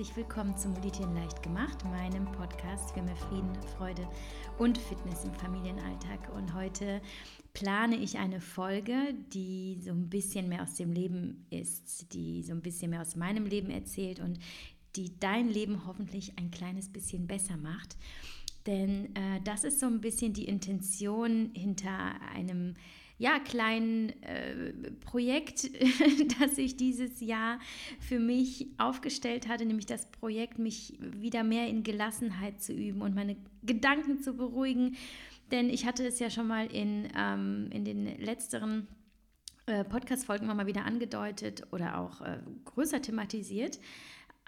herzlich willkommen zum Meditieren leicht gemacht, meinem Podcast für mehr Frieden, Freude und Fitness im Familienalltag. Und heute plane ich eine Folge, die so ein bisschen mehr aus dem Leben ist, die so ein bisschen mehr aus meinem Leben erzählt und die dein Leben hoffentlich ein kleines bisschen besser macht. Denn äh, das ist so ein bisschen die Intention hinter einem ja, kleinen äh, Projekt, das ich dieses Jahr für mich aufgestellt hatte, nämlich das Projekt, mich wieder mehr in Gelassenheit zu üben und meine Gedanken zu beruhigen. Denn ich hatte es ja schon mal in, ähm, in den letzteren äh, Podcast-Folgen mal wieder angedeutet oder auch äh, größer thematisiert,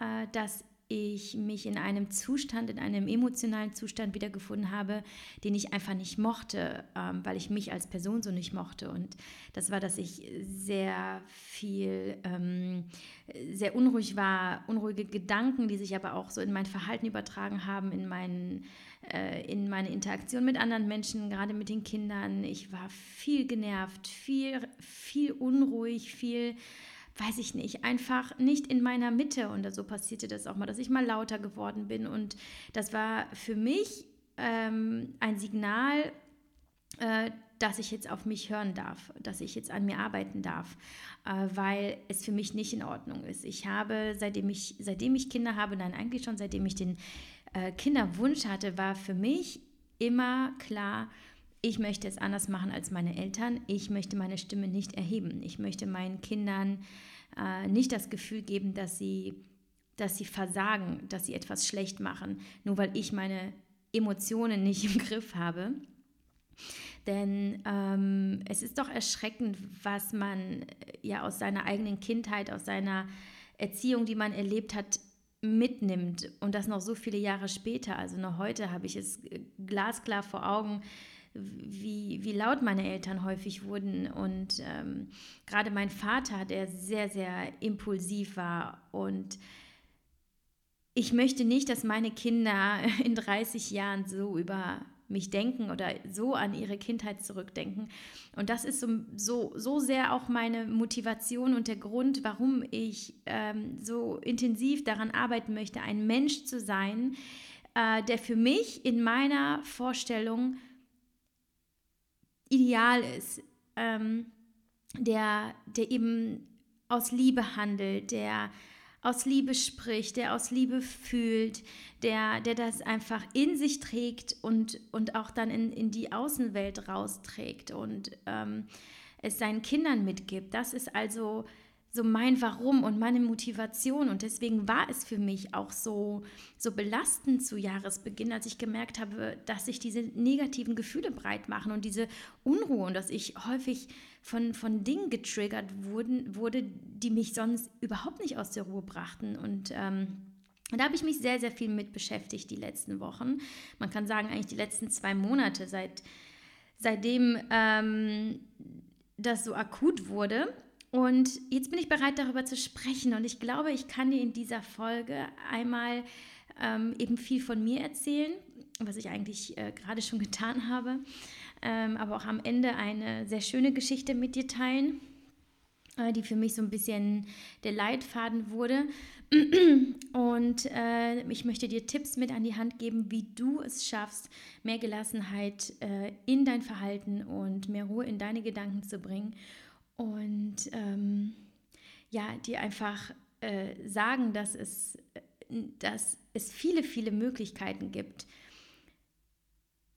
äh, dass ich mich in einem Zustand, in einem emotionalen Zustand wiedergefunden habe, den ich einfach nicht mochte, ähm, weil ich mich als Person so nicht mochte. Und das war, dass ich sehr viel, ähm, sehr unruhig war, unruhige Gedanken, die sich aber auch so in mein Verhalten übertragen haben, in, meinen, äh, in meine Interaktion mit anderen Menschen, gerade mit den Kindern. Ich war viel genervt, viel, viel unruhig, viel weiß ich nicht, einfach nicht in meiner Mitte. Und so passierte das auch mal, dass ich mal lauter geworden bin. Und das war für mich ähm, ein Signal, äh, dass ich jetzt auf mich hören darf, dass ich jetzt an mir arbeiten darf, äh, weil es für mich nicht in Ordnung ist. Ich habe, seitdem ich, seitdem ich Kinder habe, nein, eigentlich schon seitdem ich den äh, Kinderwunsch hatte, war für mich immer klar, ich möchte es anders machen als meine Eltern. Ich möchte meine Stimme nicht erheben. Ich möchte meinen Kindern äh, nicht das Gefühl geben, dass sie, dass sie versagen, dass sie etwas schlecht machen, nur weil ich meine Emotionen nicht im Griff habe. Denn ähm, es ist doch erschreckend, was man äh, ja aus seiner eigenen Kindheit, aus seiner Erziehung, die man erlebt hat, mitnimmt. Und das noch so viele Jahre später. Also noch heute habe ich es glasklar vor Augen, wie, wie laut meine Eltern häufig wurden. Und ähm, gerade mein Vater, der sehr, sehr impulsiv war. Und ich möchte nicht, dass meine Kinder in 30 Jahren so über mich denken oder so an ihre Kindheit zurückdenken. Und das ist so, so, so sehr auch meine Motivation und der Grund, warum ich ähm, so intensiv daran arbeiten möchte, ein Mensch zu sein, äh, der für mich in meiner Vorstellung ideal ist, ähm, der, der eben aus Liebe handelt, der aus Liebe spricht, der aus Liebe fühlt, der, der das einfach in sich trägt und, und auch dann in, in die Außenwelt rausträgt und ähm, es seinen Kindern mitgibt. Das ist also so mein Warum und meine Motivation. Und deswegen war es für mich auch so, so belastend zu Jahresbeginn, als ich gemerkt habe, dass sich diese negativen Gefühle breit machen und diese Unruhe und dass ich häufig von, von Dingen getriggert wurden, wurde, die mich sonst überhaupt nicht aus der Ruhe brachten. Und ähm, da habe ich mich sehr, sehr viel mit beschäftigt die letzten Wochen. Man kann sagen, eigentlich die letzten zwei Monate, seit, seitdem ähm, das so akut wurde. Und jetzt bin ich bereit, darüber zu sprechen. Und ich glaube, ich kann dir in dieser Folge einmal ähm, eben viel von mir erzählen, was ich eigentlich äh, gerade schon getan habe, ähm, aber auch am Ende eine sehr schöne Geschichte mit dir teilen, äh, die für mich so ein bisschen der Leitfaden wurde. Und äh, ich möchte dir Tipps mit an die Hand geben, wie du es schaffst, mehr Gelassenheit äh, in dein Verhalten und mehr Ruhe in deine Gedanken zu bringen und ähm, ja, die einfach äh, sagen, dass es, dass es viele, viele Möglichkeiten gibt,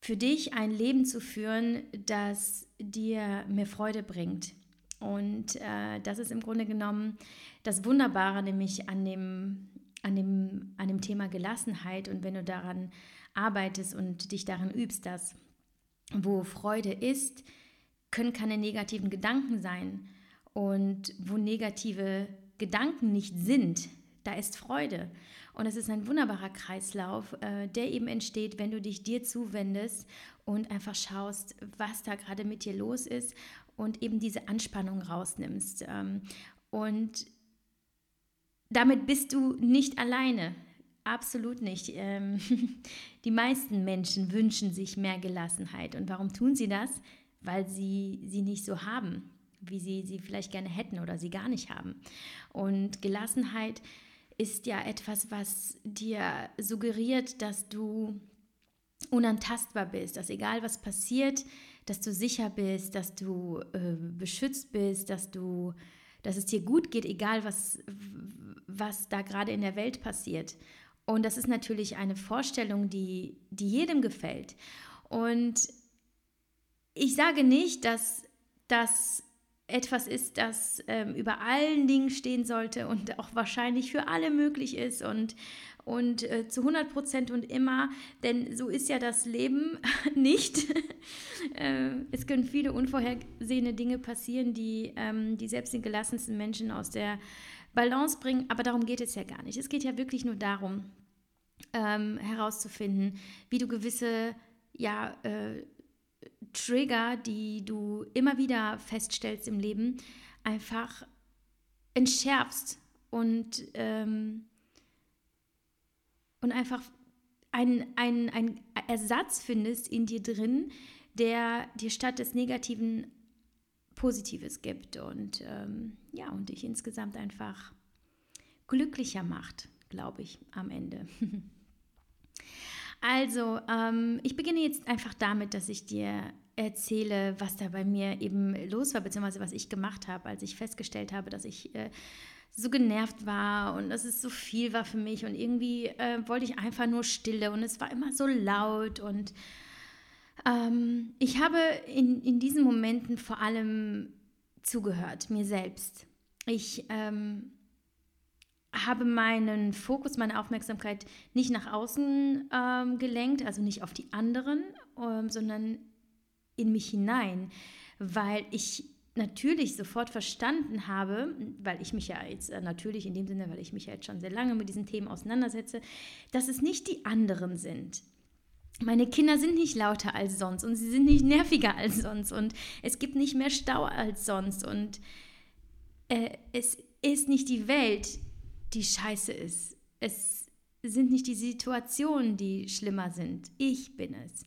für dich ein Leben zu führen, das dir mehr Freude bringt. Und äh, das ist im Grunde genommen das Wunderbare, nämlich an dem, an, dem, an dem Thema Gelassenheit. Und wenn du daran arbeitest und dich darin übst, dass wo Freude ist, können keine negativen Gedanken sein. Und wo negative Gedanken nicht sind, da ist Freude. Und es ist ein wunderbarer Kreislauf, äh, der eben entsteht, wenn du dich dir zuwendest und einfach schaust, was da gerade mit dir los ist und eben diese Anspannung rausnimmst. Ähm, und damit bist du nicht alleine. Absolut nicht. Ähm, die meisten Menschen wünschen sich mehr Gelassenheit. Und warum tun sie das? Weil sie sie nicht so haben, wie sie sie vielleicht gerne hätten oder sie gar nicht haben. Und Gelassenheit ist ja etwas, was dir suggeriert, dass du unantastbar bist, dass egal was passiert, dass du sicher bist, dass du äh, beschützt bist, dass du, dass es dir gut geht, egal was, was da gerade in der Welt passiert. Und das ist natürlich eine Vorstellung, die, die jedem gefällt. Und ich sage nicht, dass das etwas ist, das ähm, über allen Dingen stehen sollte und auch wahrscheinlich für alle möglich ist und, und äh, zu 100 Prozent und immer, denn so ist ja das Leben nicht. äh, es können viele unvorhergesehene Dinge passieren, die, ähm, die selbst den gelassensten Menschen aus der Balance bringen, aber darum geht es ja gar nicht. Es geht ja wirklich nur darum, ähm, herauszufinden, wie du gewisse ja, äh, Trigger, die du immer wieder feststellst im Leben, einfach entschärfst und, ähm, und einfach einen ein Ersatz findest in dir drin, der dir statt des Negativen Positives gibt und ähm, ja, und dich insgesamt einfach glücklicher macht, glaube ich, am Ende. also, ähm, ich beginne jetzt einfach damit, dass ich dir erzähle, was da bei mir eben los war, beziehungsweise was ich gemacht habe, als ich festgestellt habe, dass ich äh, so genervt war und dass es so viel war für mich und irgendwie äh, wollte ich einfach nur Stille und es war immer so laut und ähm, ich habe in, in diesen Momenten vor allem zugehört, mir selbst. Ich ähm, habe meinen Fokus, meine Aufmerksamkeit nicht nach außen ähm, gelenkt, also nicht auf die anderen, ähm, sondern in mich hinein, weil ich natürlich sofort verstanden habe, weil ich mich ja jetzt äh, natürlich in dem Sinne, weil ich mich ja jetzt schon sehr lange mit diesen Themen auseinandersetze, dass es nicht die anderen sind. Meine Kinder sind nicht lauter als sonst und sie sind nicht nerviger als sonst und es gibt nicht mehr Stau als sonst und äh, es ist nicht die Welt, die scheiße ist. Es sind nicht die Situationen, die schlimmer sind. Ich bin es.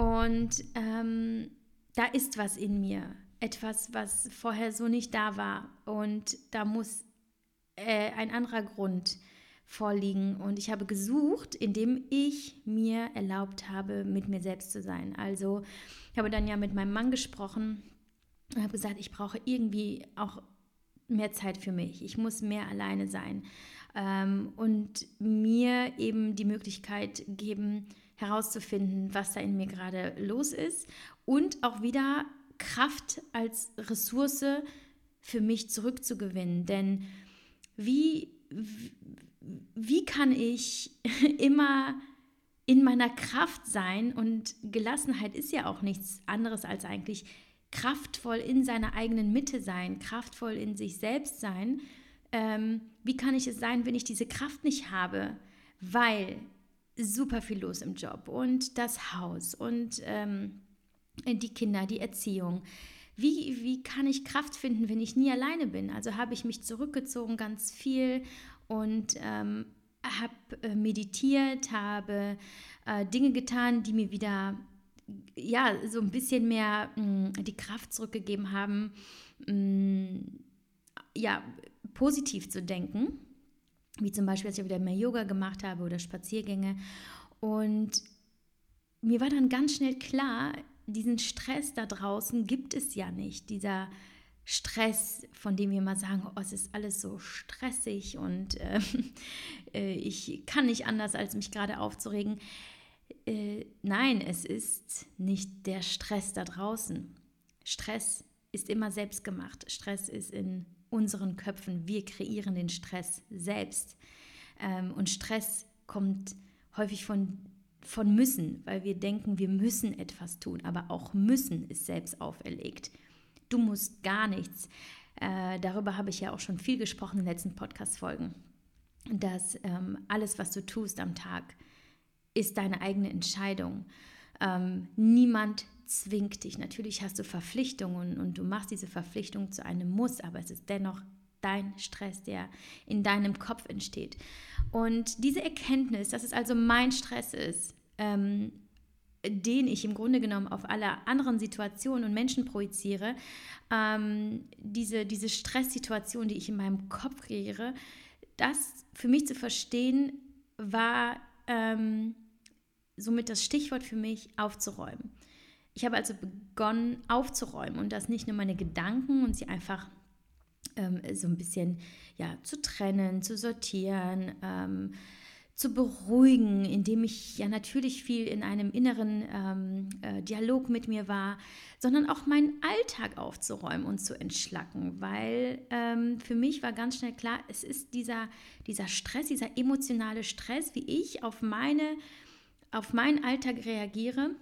Und ähm, da ist was in mir, etwas, was vorher so nicht da war. Und da muss äh, ein anderer Grund vorliegen. Und ich habe gesucht, indem ich mir erlaubt habe, mit mir selbst zu sein. Also ich habe dann ja mit meinem Mann gesprochen und habe gesagt, ich brauche irgendwie auch mehr Zeit für mich. Ich muss mehr alleine sein. Ähm, und mir eben die Möglichkeit geben, herauszufinden, was da in mir gerade los ist und auch wieder Kraft als Ressource für mich zurückzugewinnen. Denn wie, wie kann ich immer in meiner Kraft sein und Gelassenheit ist ja auch nichts anderes als eigentlich kraftvoll in seiner eigenen Mitte sein, kraftvoll in sich selbst sein. Ähm, wie kann ich es sein, wenn ich diese Kraft nicht habe? Weil super viel los im Job und das Haus und ähm, die Kinder, die Erziehung. Wie, wie kann ich Kraft finden, wenn ich nie alleine bin? Also habe ich mich zurückgezogen ganz viel und ähm, habe äh, meditiert, habe äh, Dinge getan, die mir wieder ja so ein bisschen mehr mh, mm, die Kraft zurückgegeben haben, mh, mm, ja positiv zu denken wie zum Beispiel, als ich wieder mehr Yoga gemacht habe oder Spaziergänge. Und mir war dann ganz schnell klar, diesen Stress da draußen gibt es ja nicht. Dieser Stress, von dem wir mal sagen, oh, es ist alles so stressig und äh, äh, ich kann nicht anders, als mich gerade aufzuregen. Äh, nein, es ist nicht der Stress da draußen. Stress ist immer selbstgemacht. Stress ist in unseren Köpfen. Wir kreieren den Stress selbst. Ähm, und Stress kommt häufig von, von müssen, weil wir denken, wir müssen etwas tun. Aber auch müssen ist selbst auferlegt. Du musst gar nichts. Äh, darüber habe ich ja auch schon viel gesprochen in den letzten Podcast-Folgen. Dass ähm, alles, was du tust am Tag, ist deine eigene Entscheidung. Ähm, niemand zwingt dich. Natürlich hast du Verpflichtungen und du machst diese Verpflichtung zu einem Muss, aber es ist dennoch dein Stress, der in deinem Kopf entsteht. Und diese Erkenntnis, dass es also mein Stress ist, ähm, den ich im Grunde genommen auf alle anderen Situationen und Menschen projiziere, ähm, diese, diese Stresssituation, die ich in meinem Kopf kreiere, das für mich zu verstehen, war ähm, somit das Stichwort für mich aufzuräumen. Ich habe also begonnen aufzuräumen und das nicht nur meine Gedanken und sie einfach ähm, so ein bisschen ja, zu trennen, zu sortieren, ähm, zu beruhigen, indem ich ja natürlich viel in einem inneren ähm, äh, Dialog mit mir war, sondern auch meinen Alltag aufzuräumen und zu entschlacken, weil ähm, für mich war ganz schnell klar, es ist dieser, dieser Stress, dieser emotionale Stress, wie ich auf, meine, auf meinen Alltag reagiere,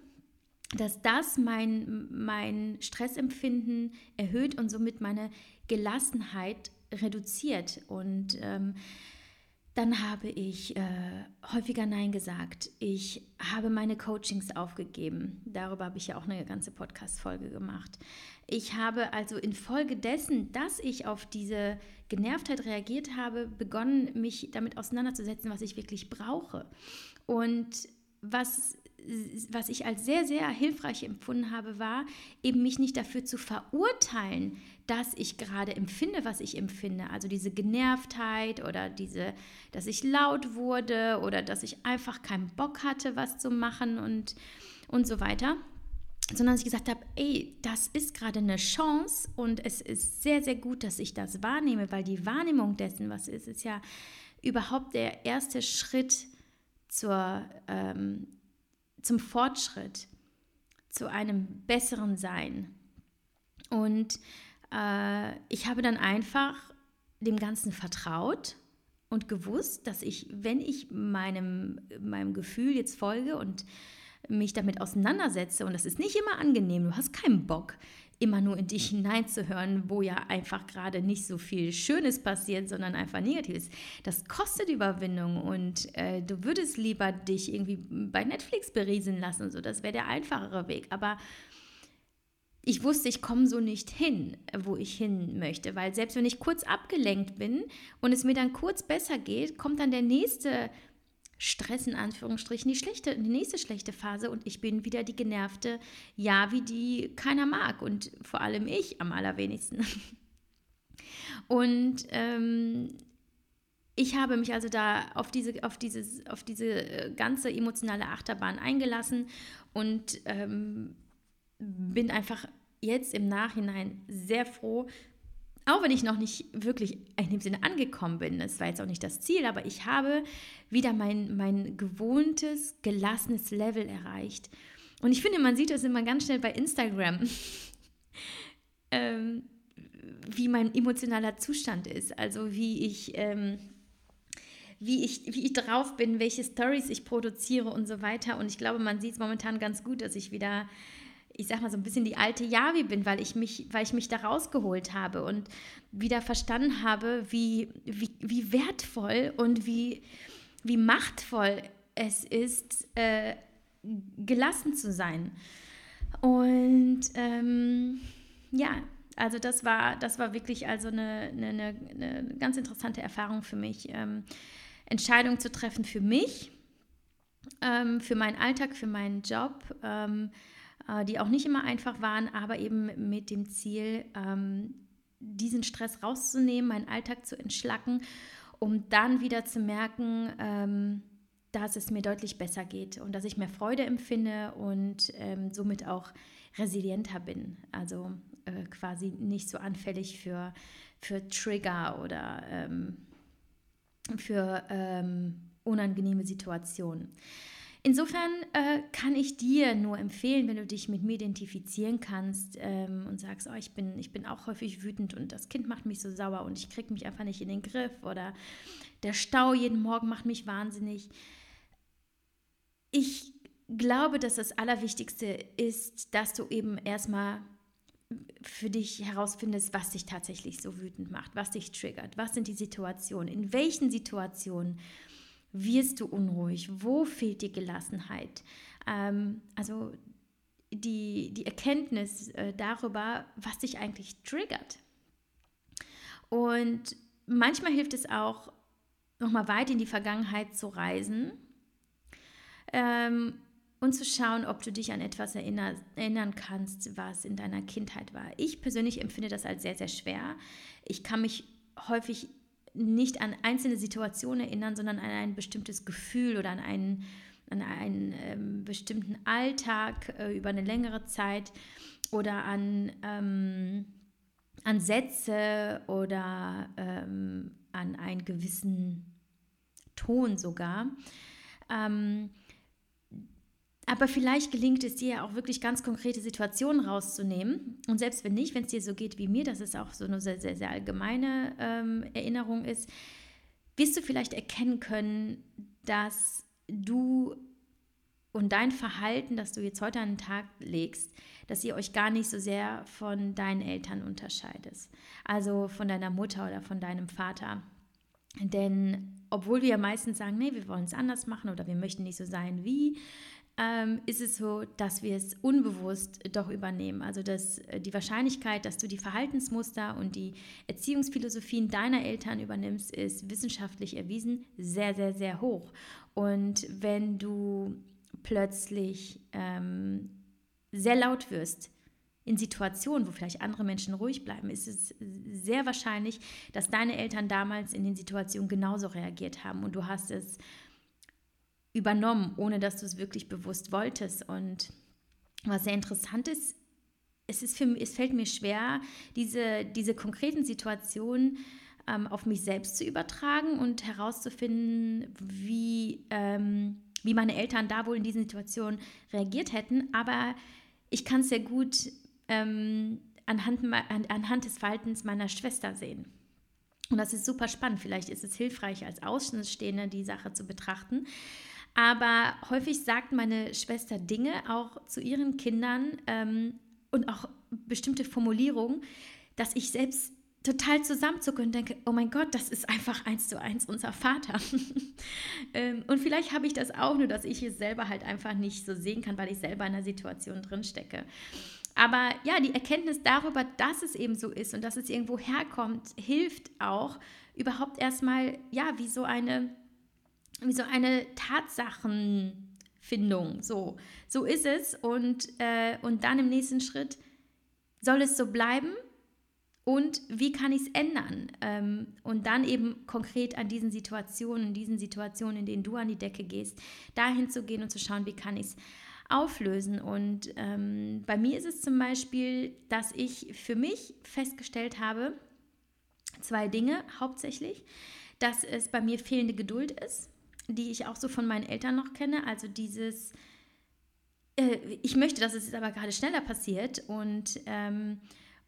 dass das mein, mein Stressempfinden erhöht und somit meine Gelassenheit reduziert. Und ähm, dann habe ich äh, häufiger Nein gesagt. Ich habe meine Coachings aufgegeben. Darüber habe ich ja auch eine ganze Podcast-Folge gemacht. Ich habe also infolgedessen, dass ich auf diese Genervtheit reagiert habe, begonnen, mich damit auseinanderzusetzen, was ich wirklich brauche. Und was was ich als sehr, sehr hilfreich empfunden habe, war eben mich nicht dafür zu verurteilen, dass ich gerade empfinde, was ich empfinde. Also diese Genervtheit oder diese, dass ich laut wurde oder dass ich einfach keinen Bock hatte, was zu machen und, und so weiter. Sondern dass ich gesagt habe, ey, das ist gerade eine Chance und es ist sehr, sehr gut, dass ich das wahrnehme, weil die Wahrnehmung dessen, was ist, ist ja überhaupt der erste Schritt zur ähm, zum Fortschritt, zu einem besseren Sein. Und äh, ich habe dann einfach dem Ganzen vertraut und gewusst, dass ich, wenn ich meinem, meinem Gefühl jetzt folge und mich damit auseinandersetze, und das ist nicht immer angenehm, du hast keinen Bock, immer nur in dich hineinzuhören, wo ja einfach gerade nicht so viel Schönes passiert, sondern einfach Negatives. Das kostet Überwindung und äh, du würdest lieber dich irgendwie bei Netflix berieseln lassen. So, das wäre der einfachere Weg. Aber ich wusste, ich komme so nicht hin, wo ich hin möchte, weil selbst wenn ich kurz abgelenkt bin und es mir dann kurz besser geht, kommt dann der nächste Stress in Anführungsstrichen die, schlechte, die nächste schlechte Phase. Und ich bin wieder die genervte Ja, wie die keiner mag. Und vor allem ich am allerwenigsten. Und ähm, ich habe mich also da auf diese, auf dieses, auf diese äh, ganze emotionale Achterbahn eingelassen. Und ähm, bin einfach jetzt im Nachhinein sehr froh, auch wenn ich noch nicht wirklich in dem Sinne angekommen bin, das war jetzt auch nicht das Ziel, aber ich habe wieder mein, mein gewohntes, gelassenes Level erreicht. Und ich finde, man sieht das immer ganz schnell bei Instagram, ähm, wie mein emotionaler Zustand ist. Also wie ich, ähm, wie, ich, wie ich drauf bin, welche Stories ich produziere und so weiter. Und ich glaube, man sieht es momentan ganz gut, dass ich wieder ich sag mal so ein bisschen die alte Yavi bin, weil ich mich, weil ich mich da rausgeholt habe und wieder verstanden habe, wie, wie, wie wertvoll und wie, wie machtvoll es ist, äh, gelassen zu sein. Und ähm, ja, also das war, das war wirklich also eine, eine, eine ganz interessante Erfahrung für mich, ähm, Entscheidungen zu treffen für mich, ähm, für meinen Alltag, für meinen Job, ähm, äh, die auch nicht immer einfach waren, aber eben mit dem Ziel, ähm, diesen Stress rauszunehmen, meinen Alltag zu entschlacken, um dann wieder zu merken, ähm, dass es mir deutlich besser geht und dass ich mehr Freude empfinde und ähm, somit auch resilienter bin. Also äh, quasi nicht so anfällig für, für Trigger oder ähm, für ähm, unangenehme Situationen. Insofern äh, kann ich dir nur empfehlen, wenn du dich mit mir identifizieren kannst ähm, und sagst, oh, ich, bin, ich bin auch häufig wütend und das Kind macht mich so sauer und ich kriege mich einfach nicht in den Griff oder der Stau jeden Morgen macht mich wahnsinnig. Ich glaube, dass das Allerwichtigste ist, dass du eben erstmal für dich herausfindest, was dich tatsächlich so wütend macht, was dich triggert, was sind die Situationen, in welchen Situationen wirst du unruhig? Wo fehlt die Gelassenheit? Ähm, also die, die Erkenntnis äh, darüber, was dich eigentlich triggert. Und manchmal hilft es auch, nochmal weit in die Vergangenheit zu reisen ähm, und zu schauen, ob du dich an etwas erinner, erinnern kannst, was in deiner Kindheit war. Ich persönlich empfinde das als sehr, sehr schwer. Ich kann mich häufig nicht an einzelne Situationen erinnern, sondern an ein bestimmtes Gefühl oder an einen, an einen ähm, bestimmten Alltag äh, über eine längere Zeit oder an, ähm, an Sätze oder ähm, an einen gewissen Ton sogar. Aber vielleicht gelingt es dir ja auch wirklich ganz konkrete Situationen rauszunehmen. Und selbst wenn nicht, wenn es dir so geht wie mir, dass es auch so eine sehr, sehr, sehr allgemeine ähm, Erinnerung ist, wirst du vielleicht erkennen können, dass du und dein Verhalten, das du jetzt heute an den Tag legst, dass ihr euch gar nicht so sehr von deinen Eltern unterscheidet. Also von deiner Mutter oder von deinem Vater. Denn obwohl wir meistens sagen, nee, wir wollen es anders machen oder wir möchten nicht so sein wie, ähm, ist es so, dass wir es unbewusst doch übernehmen. Also dass äh, die Wahrscheinlichkeit, dass du die Verhaltensmuster und die Erziehungsphilosophien deiner Eltern übernimmst, ist wissenschaftlich erwiesen sehr, sehr, sehr hoch. Und wenn du plötzlich ähm, sehr laut wirst, in Situationen, wo vielleicht andere Menschen ruhig bleiben, ist es sehr wahrscheinlich, dass deine Eltern damals in den Situationen genauso reagiert haben und du hast es übernommen, ohne dass du es wirklich bewusst wolltest. Und was sehr interessant ist, es, ist für, es fällt mir schwer, diese, diese konkreten Situationen ähm, auf mich selbst zu übertragen und herauszufinden, wie, ähm, wie meine Eltern da wohl in diesen Situationen reagiert hätten. Aber ich kann es sehr gut ähm, anhand, an, anhand des Verhaltens meiner Schwester sehen. Und das ist super spannend. Vielleicht ist es hilfreich, als Außenstehende die Sache zu betrachten. Aber häufig sagt meine Schwester Dinge auch zu ihren Kindern ähm, und auch bestimmte Formulierungen, dass ich selbst total zusammenzucke und denke, oh mein Gott, das ist einfach eins zu eins unser Vater. ähm, und vielleicht habe ich das auch, nur dass ich es selber halt einfach nicht so sehen kann, weil ich selber in einer Situation drin stecke. Aber ja, die Erkenntnis darüber, dass es eben so ist und dass es irgendwo herkommt, hilft auch überhaupt erstmal, ja, wie so eine wie so eine Tatsachenfindung. So, so ist es. Und, äh, und dann im nächsten Schritt soll es so bleiben und wie kann ich es ändern? Ähm, und dann eben konkret an diesen Situationen, diesen Situationen, in denen du an die Decke gehst, dahin zu gehen und zu schauen, wie kann ich es auflösen. Und ähm, bei mir ist es zum Beispiel, dass ich für mich festgestellt habe, zwei Dinge hauptsächlich, dass es bei mir fehlende Geduld ist die ich auch so von meinen Eltern noch kenne. Also dieses, äh, ich möchte, dass es jetzt aber gerade schneller passiert und ähm,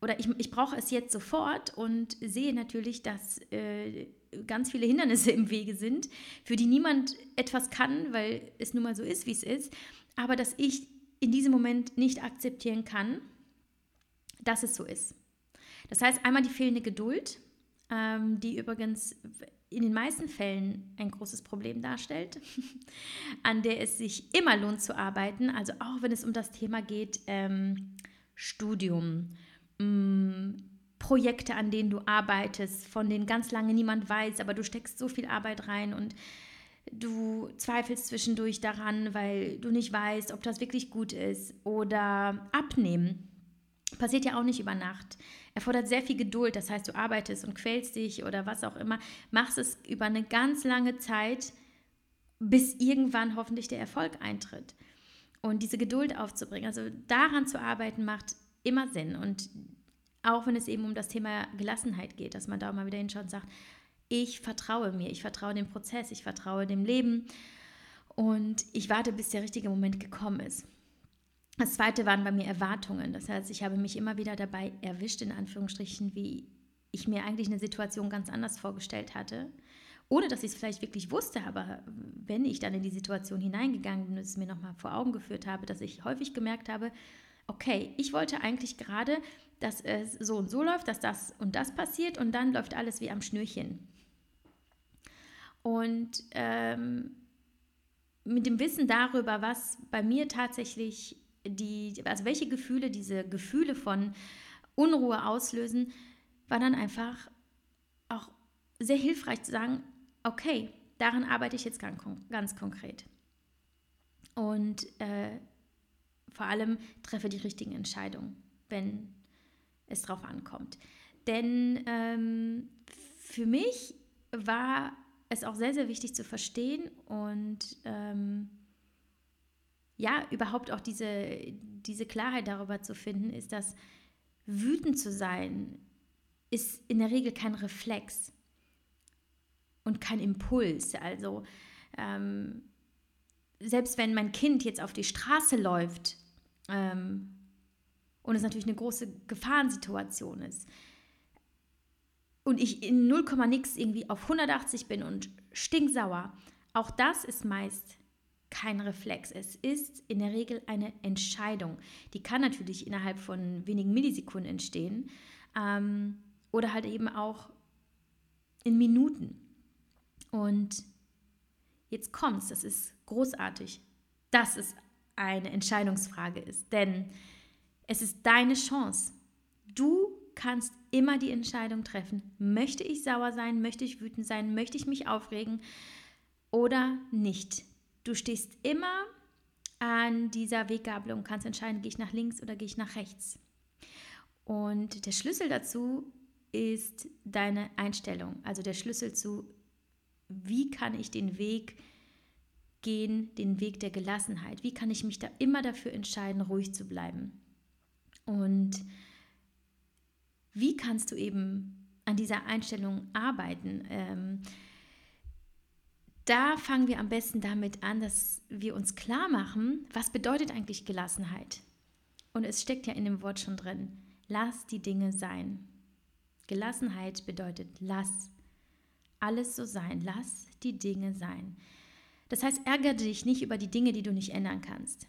oder ich, ich brauche es jetzt sofort und sehe natürlich, dass äh, ganz viele Hindernisse im Wege sind, für die niemand etwas kann, weil es nun mal so ist, wie es ist, aber dass ich in diesem Moment nicht akzeptieren kann, dass es so ist. Das heißt einmal die fehlende Geduld, ähm, die übrigens in den meisten Fällen ein großes Problem darstellt, an der es sich immer lohnt zu arbeiten. Also auch wenn es um das Thema geht, ähm, Studium, ähm, Projekte, an denen du arbeitest, von denen ganz lange niemand weiß, aber du steckst so viel Arbeit rein und du zweifelst zwischendurch daran, weil du nicht weißt, ob das wirklich gut ist. Oder abnehmen. Passiert ja auch nicht über Nacht erfordert sehr viel Geduld. Das heißt, du arbeitest und quälst dich oder was auch immer, machst es über eine ganz lange Zeit, bis irgendwann hoffentlich der Erfolg eintritt. Und diese Geduld aufzubringen, also daran zu arbeiten, macht immer Sinn. Und auch wenn es eben um das Thema Gelassenheit geht, dass man da mal wieder hinschaut und sagt, ich vertraue mir, ich vertraue dem Prozess, ich vertraue dem Leben und ich warte, bis der richtige Moment gekommen ist. Das zweite waren bei mir Erwartungen. Das heißt, ich habe mich immer wieder dabei erwischt, in Anführungsstrichen, wie ich mir eigentlich eine Situation ganz anders vorgestellt hatte. Ohne dass ich es vielleicht wirklich wusste, aber wenn ich dann in die Situation hineingegangen bin und es mir nochmal vor Augen geführt habe, dass ich häufig gemerkt habe, okay, ich wollte eigentlich gerade, dass es so und so läuft, dass das und das passiert und dann läuft alles wie am Schnürchen. Und ähm, mit dem Wissen darüber, was bei mir tatsächlich die, also welche Gefühle diese Gefühle von Unruhe auslösen, war dann einfach auch sehr hilfreich zu sagen, okay, daran arbeite ich jetzt ganz, ganz konkret. Und äh, vor allem treffe die richtigen Entscheidungen, wenn es drauf ankommt. Denn ähm, für mich war es auch sehr, sehr wichtig zu verstehen und ähm, ja, überhaupt auch diese, diese Klarheit darüber zu finden, ist, dass wütend zu sein, ist in der Regel kein Reflex und kein Impuls. Also ähm, selbst wenn mein Kind jetzt auf die Straße läuft ähm, und es natürlich eine große Gefahrensituation ist und ich in 0, nix irgendwie auf 180 bin und stinksauer, auch das ist meist kein Reflex. Es ist in der Regel eine Entscheidung. Die kann natürlich innerhalb von wenigen Millisekunden entstehen ähm, oder halt eben auch in Minuten. Und jetzt kommt's, das ist großartig, dass es eine Entscheidungsfrage ist, denn es ist deine Chance. Du kannst immer die Entscheidung treffen, möchte ich sauer sein, möchte ich wütend sein, möchte ich mich aufregen oder nicht. Du stehst immer an dieser Weggabelung kannst entscheiden, gehe ich nach links oder gehe ich nach rechts. Und der Schlüssel dazu ist deine Einstellung, also der Schlüssel zu, wie kann ich den Weg gehen, den Weg der Gelassenheit, wie kann ich mich da immer dafür entscheiden, ruhig zu bleiben. Und wie kannst du eben an dieser Einstellung arbeiten? Ähm, da fangen wir am besten damit an, dass wir uns klar machen, was bedeutet eigentlich Gelassenheit? Und es steckt ja in dem Wort schon drin. Lass die Dinge sein. Gelassenheit bedeutet, lass alles so sein. Lass die Dinge sein. Das heißt, ärgere dich nicht über die Dinge, die du nicht ändern kannst.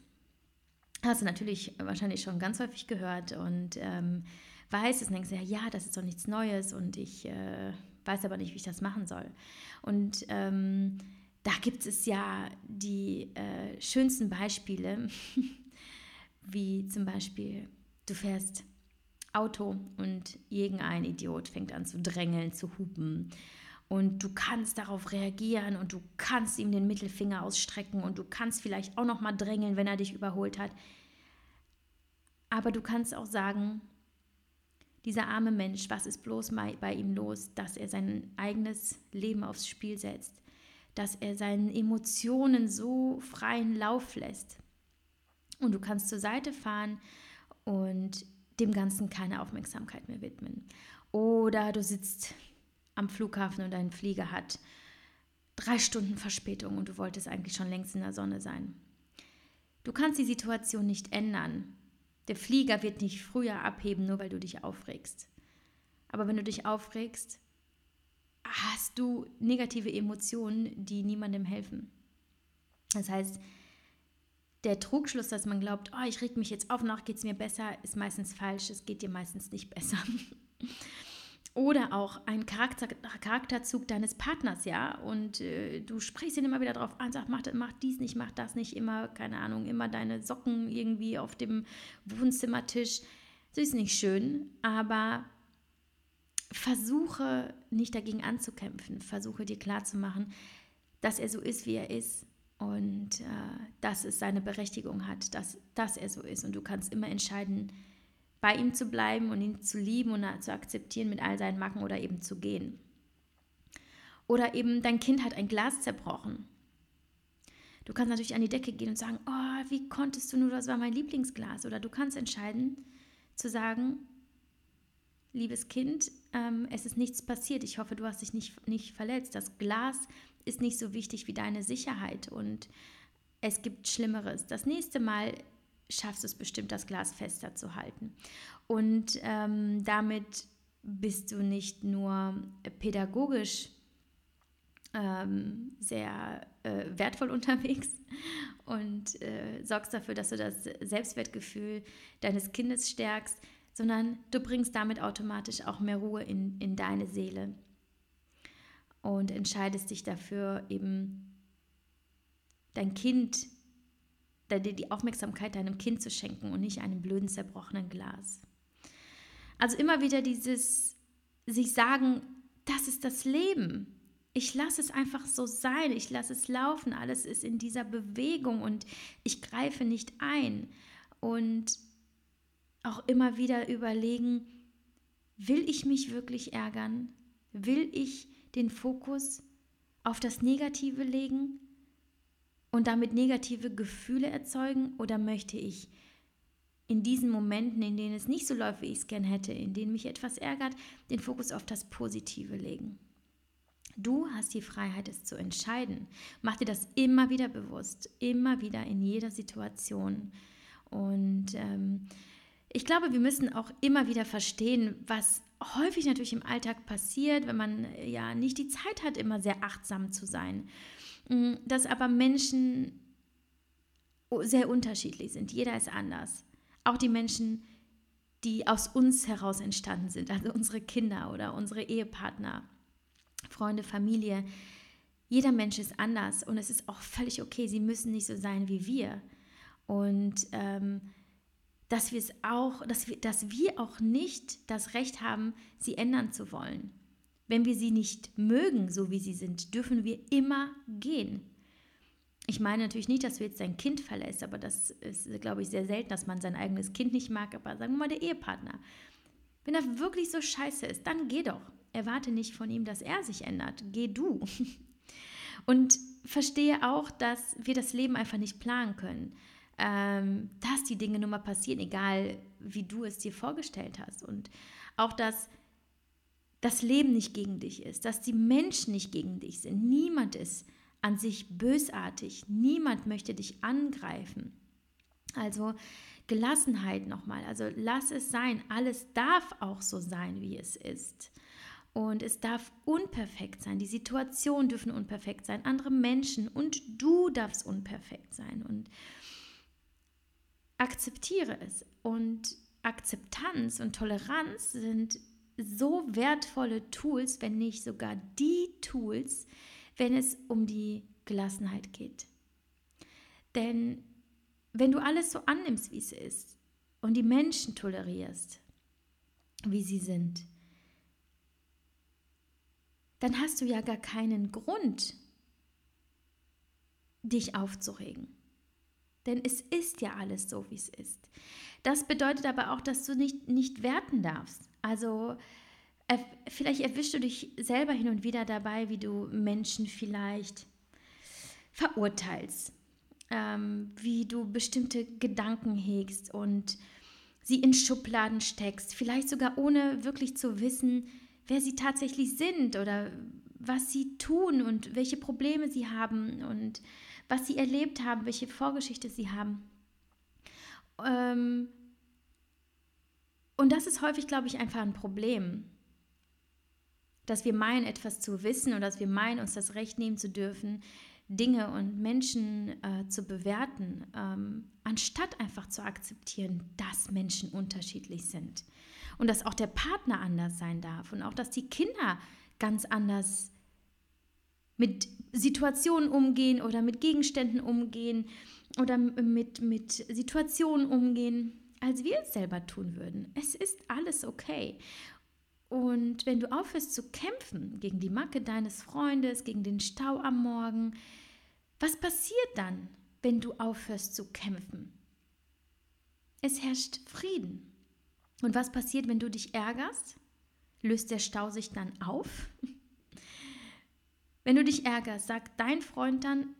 Hast du natürlich wahrscheinlich schon ganz häufig gehört und ähm, weißt es und denkst, ja, ja, das ist doch nichts Neues und ich äh, weiß aber nicht, wie ich das machen soll. Und ähm, da gibt es ja die äh, schönsten Beispiele, wie zum Beispiel, du fährst Auto und irgendein Idiot fängt an zu drängeln, zu hupen. Und du kannst darauf reagieren und du kannst ihm den Mittelfinger ausstrecken und du kannst vielleicht auch noch mal drängeln, wenn er dich überholt hat. Aber du kannst auch sagen, dieser arme Mensch, was ist bloß bei ihm los, dass er sein eigenes Leben aufs Spiel setzt, dass er seinen Emotionen so freien Lauf lässt. Und du kannst zur Seite fahren und dem Ganzen keine Aufmerksamkeit mehr widmen. Oder du sitzt am Flughafen und dein Flieger hat drei Stunden Verspätung und du wolltest eigentlich schon längst in der Sonne sein. Du kannst die Situation nicht ändern. Der Flieger wird nicht früher abheben, nur weil du dich aufregst. Aber wenn du dich aufregst, hast du negative Emotionen, die niemandem helfen. Das heißt, der Trugschluss, dass man glaubt, oh, ich reg mich jetzt auf, noch geht es mir besser, ist meistens falsch. Es geht dir meistens nicht besser. Oder auch ein Charakter, Charakterzug deines Partners, ja, und äh, du sprichst ihn immer wieder drauf an, sag, mach, mach dies nicht, mach das nicht, immer, keine Ahnung, immer deine Socken irgendwie auf dem Wohnzimmertisch. Das ist nicht schön, aber versuche nicht dagegen anzukämpfen, versuche dir klarzumachen, dass er so ist, wie er ist und äh, dass es seine Berechtigung hat, dass, dass er so ist. Und du kannst immer entscheiden, bei ihm zu bleiben und ihn zu lieben und zu akzeptieren mit all seinen Macken oder eben zu gehen. Oder eben dein Kind hat ein Glas zerbrochen. Du kannst natürlich an die Decke gehen und sagen, oh, wie konntest du nur, das war mein Lieblingsglas. Oder du kannst entscheiden zu sagen, liebes Kind, ähm, es ist nichts passiert. Ich hoffe, du hast dich nicht, nicht verletzt. Das Glas ist nicht so wichtig wie deine Sicherheit und es gibt Schlimmeres. Das nächste Mal schaffst du es bestimmt, das Glas fester zu halten. Und ähm, damit bist du nicht nur pädagogisch ähm, sehr äh, wertvoll unterwegs und äh, sorgst dafür, dass du das Selbstwertgefühl deines Kindes stärkst, sondern du bringst damit automatisch auch mehr Ruhe in, in deine Seele und entscheidest dich dafür, eben dein Kind die Aufmerksamkeit deinem Kind zu schenken und nicht einem blöden, zerbrochenen Glas. Also immer wieder dieses sich sagen, das ist das Leben. Ich lasse es einfach so sein, ich lasse es laufen, alles ist in dieser Bewegung und ich greife nicht ein. Und auch immer wieder überlegen, will ich mich wirklich ärgern? Will ich den Fokus auf das Negative legen und damit negative Gefühle erzeugen oder möchte ich in diesen Momenten, in denen es nicht so läuft, wie ich es gern hätte, in denen mich etwas ärgert, den Fokus auf das Positive legen? Du hast die Freiheit, es zu entscheiden. Mach dir das immer wieder bewusst, immer wieder in jeder Situation. Und ähm, ich glaube, wir müssen auch immer wieder verstehen, was häufig natürlich im Alltag passiert, wenn man ja nicht die Zeit hat, immer sehr achtsam zu sein. Mm, dass aber Menschen sehr unterschiedlich sind. Jeder ist anders. Auch die Menschen, die aus uns heraus entstanden sind, also unsere Kinder oder unsere Ehepartner, Freunde, Familie. Jeder Mensch ist anders und es ist auch völlig okay. Sie müssen nicht so sein wie wir. Und ähm, dass auch, dass wir, dass wir auch nicht das Recht haben, sie ändern zu wollen. Wenn wir sie nicht mögen, so wie sie sind, dürfen wir immer gehen. Ich meine natürlich nicht, dass du jetzt dein Kind verlässt, aber das ist, glaube ich, sehr selten, dass man sein eigenes Kind nicht mag, aber sagen wir mal der Ehepartner. Wenn er wirklich so scheiße ist, dann geh doch. Erwarte nicht von ihm, dass er sich ändert. Geh du. Und verstehe auch, dass wir das Leben einfach nicht planen können. Ähm, dass die Dinge nun mal passieren, egal wie du es dir vorgestellt hast. Und auch, dass das Leben nicht gegen dich ist, dass die Menschen nicht gegen dich sind. Niemand ist an sich bösartig. Niemand möchte dich angreifen. Also Gelassenheit nochmal. Also lass es sein. Alles darf auch so sein, wie es ist. Und es darf unperfekt sein. Die Situationen dürfen unperfekt sein. Andere Menschen und du darfst unperfekt sein. Und akzeptiere es. Und Akzeptanz und Toleranz sind so wertvolle Tools, wenn nicht sogar die Tools, wenn es um die Gelassenheit geht. Denn wenn du alles so annimmst, wie es ist und die Menschen tolerierst, wie sie sind, dann hast du ja gar keinen Grund, dich aufzuregen. Denn es ist ja alles so, wie es ist. Das bedeutet aber auch, dass du nicht, nicht werten darfst. Also vielleicht erwischst du dich selber hin und wieder dabei, wie du Menschen vielleicht verurteilst, ähm, wie du bestimmte Gedanken hegst und sie in Schubladen steckst, vielleicht sogar ohne wirklich zu wissen, wer sie tatsächlich sind oder was sie tun und welche Probleme sie haben und was sie erlebt haben, welche Vorgeschichte sie haben. Ähm, und das ist häufig, glaube ich, einfach ein Problem. Dass wir meinen, etwas zu wissen oder dass wir meinen, uns das Recht nehmen zu dürfen, Dinge und Menschen äh, zu bewerten, ähm, anstatt einfach zu akzeptieren, dass Menschen unterschiedlich sind. Und dass auch der Partner anders sein darf und auch, dass die Kinder ganz anders mit Situationen umgehen oder mit Gegenständen umgehen oder mit, mit Situationen umgehen als wir es selber tun würden. Es ist alles okay. Und wenn du aufhörst zu kämpfen gegen die Macke deines Freundes, gegen den Stau am Morgen, was passiert dann, wenn du aufhörst zu kämpfen? Es herrscht Frieden. Und was passiert, wenn du dich ärgerst? Löst der Stau sich dann auf? Wenn du dich ärgerst, sagt dein Freund dann,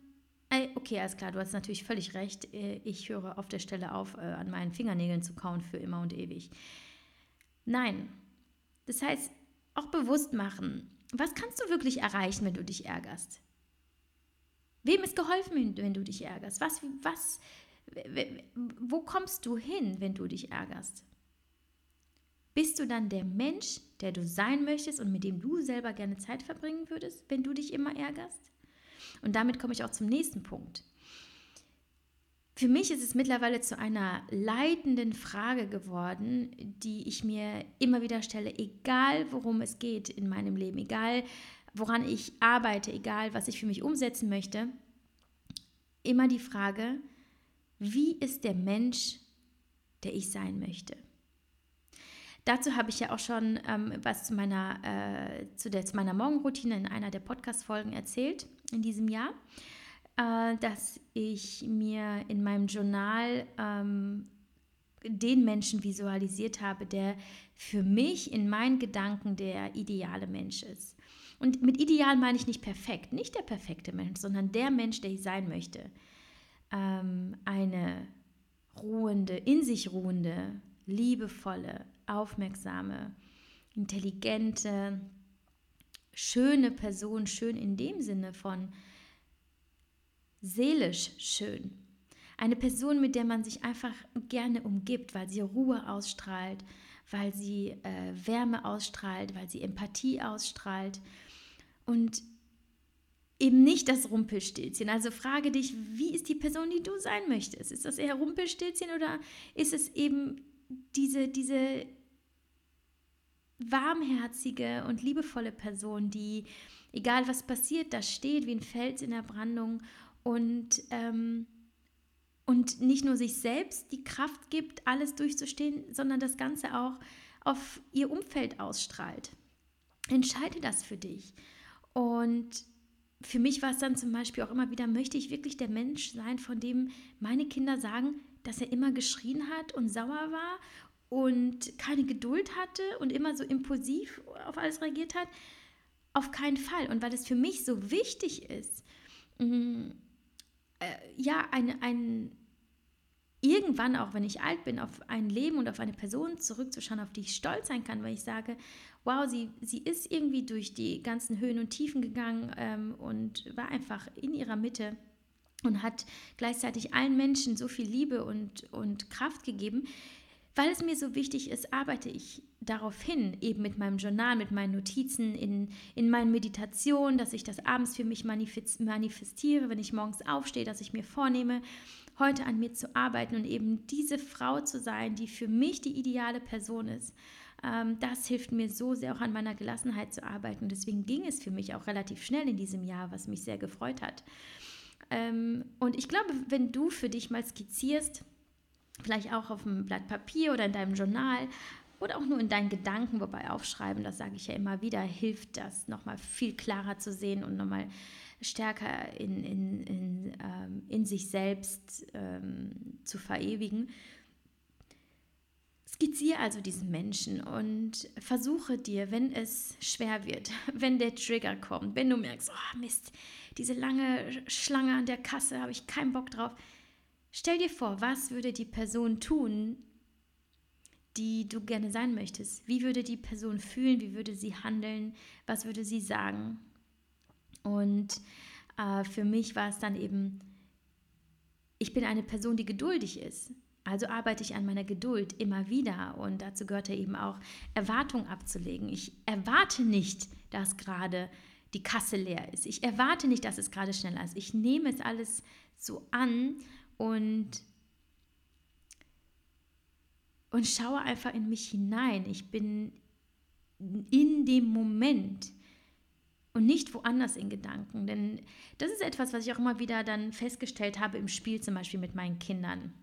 Okay, alles klar, du hast natürlich völlig recht. Äh, ich höre auf der Stelle auf, äh, an meinen Fingernägeln zu kauen für immer und ewig. Nein. Das heißt, auch bewusst machen, was kannst du wirklich erreichen, wenn du dich ärgerst? Wem ist geholfen, wenn du dich ärgerst? Was, was, wo kommst du hin, wenn du dich ärgerst? Bist du dann der Mensch, der du sein möchtest und mit dem du selber gerne Zeit verbringen würdest, wenn du dich immer ärgerst? Und damit komme ich auch zum nächsten Punkt. Für mich ist es mittlerweile zu einer leitenden Frage geworden, die ich mir immer wieder stelle, egal worum es geht in meinem Leben, egal woran ich arbeite, egal was ich für mich umsetzen möchte, immer die Frage, wie ist der Mensch, der ich sein möchte? Dazu habe ich ja auch schon ähm, was zu meiner, äh, zu, der, zu meiner Morgenroutine in einer der Podcast-Folgen erzählt in diesem Jahr, äh, dass ich mir in meinem Journal ähm, den Menschen visualisiert habe, der für mich in meinen Gedanken der ideale Mensch ist. Und mit ideal meine ich nicht perfekt, nicht der perfekte Mensch, sondern der Mensch, der ich sein möchte. Ähm, eine ruhende, in sich ruhende, liebevolle, aufmerksame, intelligente, schöne Person, schön in dem Sinne von seelisch schön. Eine Person, mit der man sich einfach gerne umgibt, weil sie Ruhe ausstrahlt, weil sie äh, Wärme ausstrahlt, weil sie Empathie ausstrahlt. Und eben nicht das Rumpelstilzchen. Also frage dich, wie ist die Person, die du sein möchtest? Ist das eher Rumpelstilzchen oder ist es eben diese, diese warmherzige und liebevolle Person, die, egal was passiert, da steht wie ein Fels in der Brandung und, ähm, und nicht nur sich selbst die Kraft gibt, alles durchzustehen, sondern das Ganze auch auf ihr Umfeld ausstrahlt. Entscheide das für dich. Und für mich war es dann zum Beispiel auch immer wieder, möchte ich wirklich der Mensch sein, von dem meine Kinder sagen, dass er immer geschrien hat und sauer war und keine Geduld hatte und immer so impulsiv auf alles reagiert hat? Auf keinen Fall. Und weil es für mich so wichtig ist, mm, äh, ja, ein, ein, irgendwann, auch wenn ich alt bin, auf ein Leben und auf eine Person zurückzuschauen, auf die ich stolz sein kann, weil ich sage, wow, sie, sie ist irgendwie durch die ganzen Höhen und Tiefen gegangen ähm, und war einfach in ihrer Mitte und hat gleichzeitig allen Menschen so viel Liebe und, und Kraft gegeben. Weil es mir so wichtig ist, arbeite ich darauf hin, eben mit meinem Journal, mit meinen Notizen, in, in meinen Meditationen, dass ich das abends für mich manifestiere, wenn ich morgens aufstehe, dass ich mir vornehme, heute an mir zu arbeiten und eben diese Frau zu sein, die für mich die ideale Person ist. Ähm, das hilft mir so sehr auch an meiner Gelassenheit zu arbeiten. Und deswegen ging es für mich auch relativ schnell in diesem Jahr, was mich sehr gefreut hat. Ähm, und ich glaube, wenn du für dich mal skizzierst, vielleicht auch auf einem Blatt Papier oder in deinem Journal oder auch nur in deinen Gedanken, wobei aufschreiben, das sage ich ja immer wieder, hilft das nochmal viel klarer zu sehen und nochmal stärker in, in, in, ähm, in sich selbst ähm, zu verewigen. Skizziere also diesen Menschen und versuche dir, wenn es schwer wird, wenn der Trigger kommt, wenn du merkst, oh Mist, diese lange Schlange an der Kasse, habe ich keinen Bock drauf. Stell dir vor, was würde die Person tun, die du gerne sein möchtest? Wie würde die Person fühlen? Wie würde sie handeln? Was würde sie sagen? Und äh, für mich war es dann eben, ich bin eine Person, die geduldig ist. Also arbeite ich an meiner Geduld immer wieder und dazu gehört ja eben auch Erwartung abzulegen. Ich erwarte nicht, dass gerade die Kasse leer ist. Ich erwarte nicht, dass es gerade schneller ist. Ich nehme es alles so an und, und schaue einfach in mich hinein. Ich bin in dem Moment und nicht woanders in Gedanken. Denn das ist etwas, was ich auch immer wieder dann festgestellt habe im Spiel, zum Beispiel mit meinen Kindern.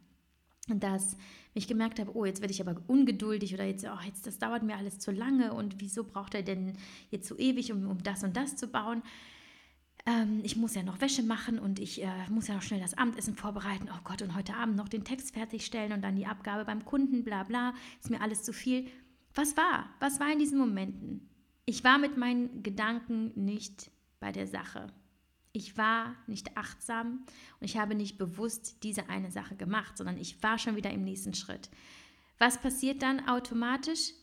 Dass ich gemerkt habe, oh, jetzt werde ich aber ungeduldig oder jetzt, oh, jetzt, das dauert mir alles zu lange und wieso braucht er denn jetzt so ewig, um, um das und das zu bauen? Ähm, ich muss ja noch Wäsche machen und ich äh, muss ja noch schnell das Abendessen vorbereiten. Oh Gott, und heute Abend noch den Text fertigstellen und dann die Abgabe beim Kunden, bla bla. Ist mir alles zu viel. Was war? Was war in diesen Momenten? Ich war mit meinen Gedanken nicht bei der Sache. Ich war nicht achtsam und ich habe nicht bewusst diese eine Sache gemacht, sondern ich war schon wieder im nächsten Schritt. Was passiert dann automatisch?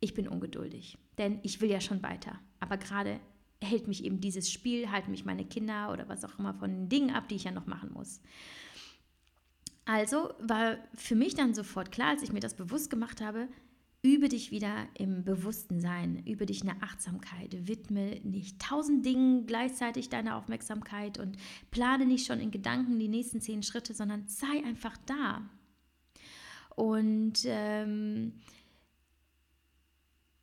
Ich bin ungeduldig, denn ich will ja schon weiter. Aber gerade hält mich eben dieses Spiel, halten mich meine Kinder oder was auch immer von Dingen ab, die ich ja noch machen muss. Also war für mich dann sofort klar, als ich mir das bewusst gemacht habe, Übe dich wieder im bewussten Sein, übe dich in der Achtsamkeit, widme nicht tausend Dingen gleichzeitig deine Aufmerksamkeit und plane nicht schon in Gedanken die nächsten zehn Schritte, sondern sei einfach da. Und ähm,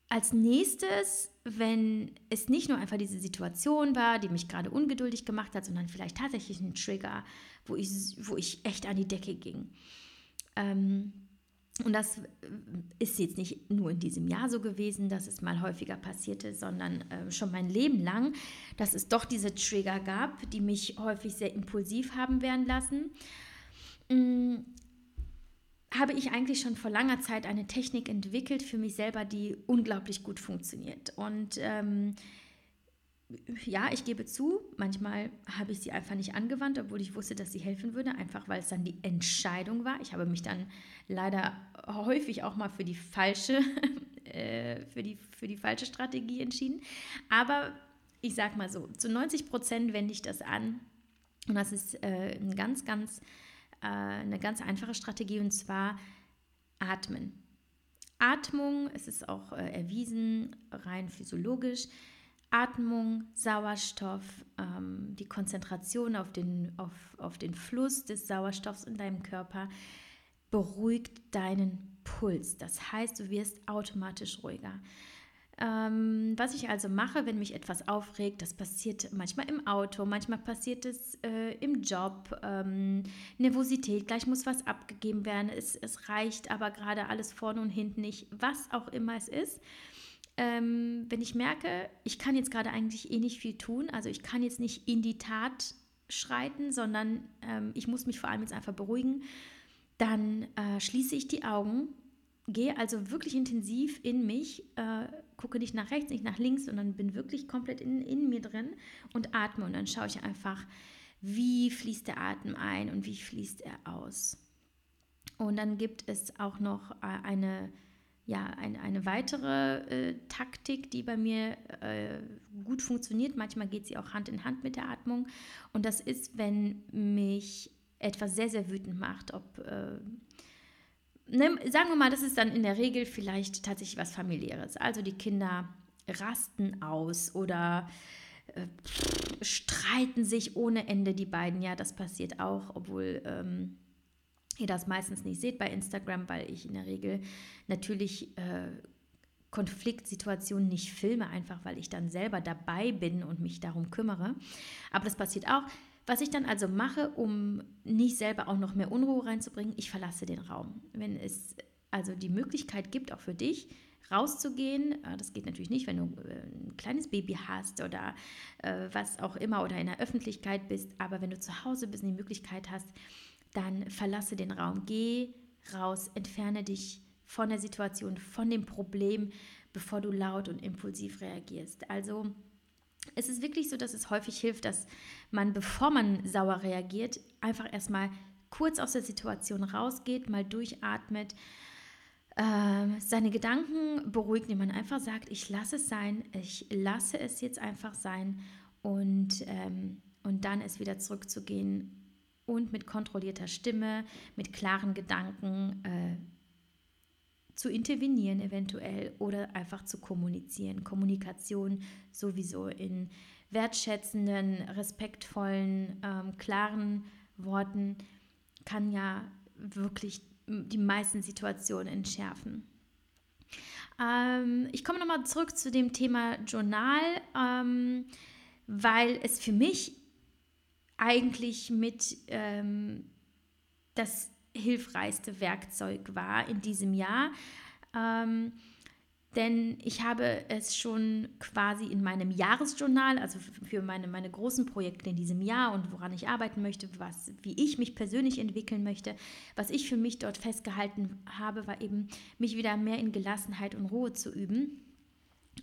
als nächstes, wenn es nicht nur einfach diese Situation war, die mich gerade ungeduldig gemacht hat, sondern vielleicht tatsächlich ein Trigger, wo ich, wo ich echt an die Decke ging. Ähm, und das ist jetzt nicht nur in diesem Jahr so gewesen, dass es mal häufiger passierte, sondern äh, schon mein Leben lang, dass es doch diese Trigger gab, die mich häufig sehr impulsiv haben werden lassen. Habe ich eigentlich schon vor langer Zeit eine Technik entwickelt für mich selber, die unglaublich gut funktioniert. Und ähm, ja, ich gebe zu, manchmal habe ich sie einfach nicht angewandt, obwohl ich wusste, dass sie helfen würde, einfach weil es dann die Entscheidung war. Ich habe mich dann leider häufig auch mal für die falsche, äh, für, die, für die falsche Strategie entschieden. Aber ich sage mal so, zu 90 Prozent wende ich das an. Und das ist äh, ein ganz, ganz, äh, eine ganz einfache Strategie und zwar atmen. Atmung, es ist auch äh, erwiesen, rein physiologisch, Atmung, Sauerstoff, ähm, die Konzentration auf den, auf, auf den Fluss des Sauerstoffs in deinem Körper beruhigt deinen Puls. Das heißt, du wirst automatisch ruhiger. Ähm, was ich also mache, wenn mich etwas aufregt, das passiert manchmal im Auto, manchmal passiert es äh, im Job, ähm, Nervosität, gleich muss was abgegeben werden, es, es reicht aber gerade alles vorne und hinten nicht, was auch immer es ist. Ähm, wenn ich merke, ich kann jetzt gerade eigentlich eh nicht viel tun, also ich kann jetzt nicht in die Tat schreiten, sondern ähm, ich muss mich vor allem jetzt einfach beruhigen, dann äh, schließe ich die Augen, gehe also wirklich intensiv in mich, äh, gucke nicht nach rechts, nicht nach links, sondern bin wirklich komplett in, in mir drin und atme und dann schaue ich einfach, wie fließt der Atem ein und wie fließt er aus. Und dann gibt es auch noch äh, eine ja, ein, eine weitere äh, Taktik, die bei mir äh, gut funktioniert. Manchmal geht sie auch Hand in Hand mit der Atmung. Und das ist, wenn mich etwas sehr, sehr wütend macht. Ob, äh, ne, sagen wir mal, das ist dann in der Regel vielleicht tatsächlich was familiäres. Also die Kinder rasten aus oder äh, streiten sich ohne Ende, die beiden. Ja, das passiert auch, obwohl. Ähm, ihr das meistens nicht seht bei Instagram, weil ich in der Regel natürlich äh, Konfliktsituationen nicht filme, einfach weil ich dann selber dabei bin und mich darum kümmere. Aber das passiert auch. Was ich dann also mache, um nicht selber auch noch mehr Unruhe reinzubringen, ich verlasse den Raum. Wenn es also die Möglichkeit gibt, auch für dich, rauszugehen. Äh, das geht natürlich nicht, wenn du äh, ein kleines Baby hast oder äh, was auch immer oder in der Öffentlichkeit bist. Aber wenn du zu Hause bist und die Möglichkeit hast, dann verlasse den Raum. Geh raus, entferne dich von der Situation, von dem Problem, bevor du laut und impulsiv reagierst. Also es ist wirklich so, dass es häufig hilft, dass man, bevor man sauer reagiert, einfach erstmal kurz aus der Situation rausgeht, mal durchatmet, äh, seine Gedanken beruhigt, indem man einfach sagt, ich lasse es sein, ich lasse es jetzt einfach sein und, ähm, und dann es wieder zurückzugehen und mit kontrollierter Stimme, mit klaren Gedanken äh, zu intervenieren eventuell oder einfach zu kommunizieren. Kommunikation sowieso in wertschätzenden, respektvollen, ähm, klaren Worten kann ja wirklich die meisten Situationen entschärfen. Ähm, ich komme nochmal zurück zu dem Thema Journal, ähm, weil es für mich eigentlich mit ähm, das hilfreichste Werkzeug war in diesem Jahr. Ähm, denn ich habe es schon quasi in meinem Jahresjournal, also für meine, meine großen Projekte in diesem Jahr und woran ich arbeiten möchte, was, wie ich mich persönlich entwickeln möchte, was ich für mich dort festgehalten habe, war eben, mich wieder mehr in Gelassenheit und Ruhe zu üben.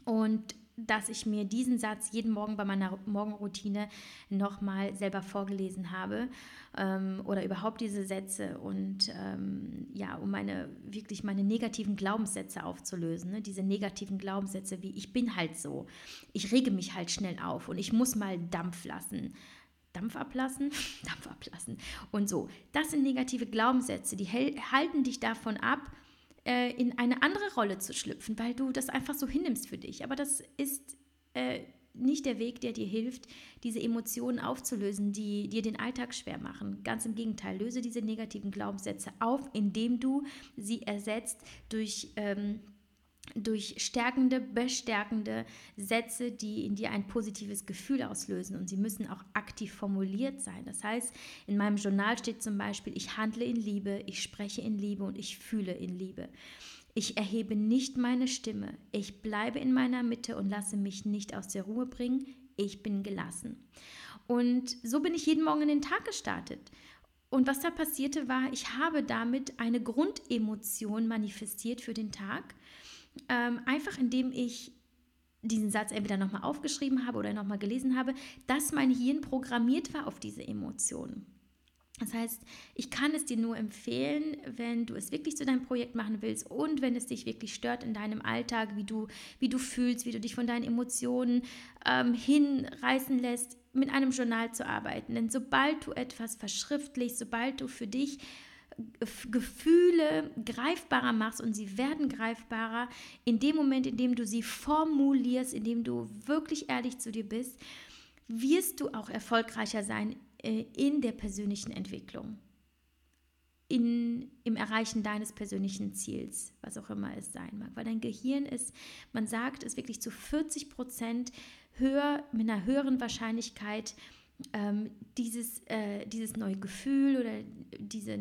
Und dass ich mir diesen Satz jeden Morgen bei meiner Morgenroutine nochmal selber vorgelesen habe ähm, oder überhaupt diese Sätze und ähm, ja, um meine wirklich meine negativen Glaubenssätze aufzulösen. Ne? Diese negativen Glaubenssätze wie ich bin halt so, ich rege mich halt schnell auf und ich muss mal Dampf lassen. Dampf ablassen, Dampf ablassen und so. Das sind negative Glaubenssätze, die halten dich davon ab, äh, in eine andere Rolle zu schlüpfen, weil du das einfach so hinnimmst für dich. Aber das ist äh, nicht der Weg, der dir hilft, diese Emotionen aufzulösen, die dir den Alltag schwer machen. Ganz im Gegenteil, löse diese negativen Glaubenssätze auf, indem du sie ersetzt durch ähm, durch stärkende, bestärkende Sätze, die in dir ein positives Gefühl auslösen. Und sie müssen auch aktiv formuliert sein. Das heißt, in meinem Journal steht zum Beispiel, ich handle in Liebe, ich spreche in Liebe und ich fühle in Liebe. Ich erhebe nicht meine Stimme. Ich bleibe in meiner Mitte und lasse mich nicht aus der Ruhe bringen. Ich bin gelassen. Und so bin ich jeden Morgen in den Tag gestartet. Und was da passierte war, ich habe damit eine Grundemotion manifestiert für den Tag ähm, einfach indem ich diesen Satz entweder nochmal aufgeschrieben habe oder nochmal gelesen habe, dass mein Hirn programmiert war auf diese Emotionen. Das heißt, ich kann es dir nur empfehlen, wenn du es wirklich zu deinem Projekt machen willst und wenn es dich wirklich stört in deinem Alltag, wie du, wie du fühlst, wie du dich von deinen Emotionen ähm, hinreißen lässt, mit einem Journal zu arbeiten. Denn sobald du etwas verschriftlichst, sobald du für dich Gefühle greifbarer machst und sie werden greifbarer in dem Moment, in dem du sie formulierst, in dem du wirklich ehrlich zu dir bist, wirst du auch erfolgreicher sein äh, in der persönlichen Entwicklung, in, im Erreichen deines persönlichen Ziels, was auch immer es sein mag. Weil dein Gehirn ist, man sagt, ist wirklich zu 40 Prozent höher, mit einer höheren Wahrscheinlichkeit, ähm, dieses, äh, dieses neue Gefühl oder diese,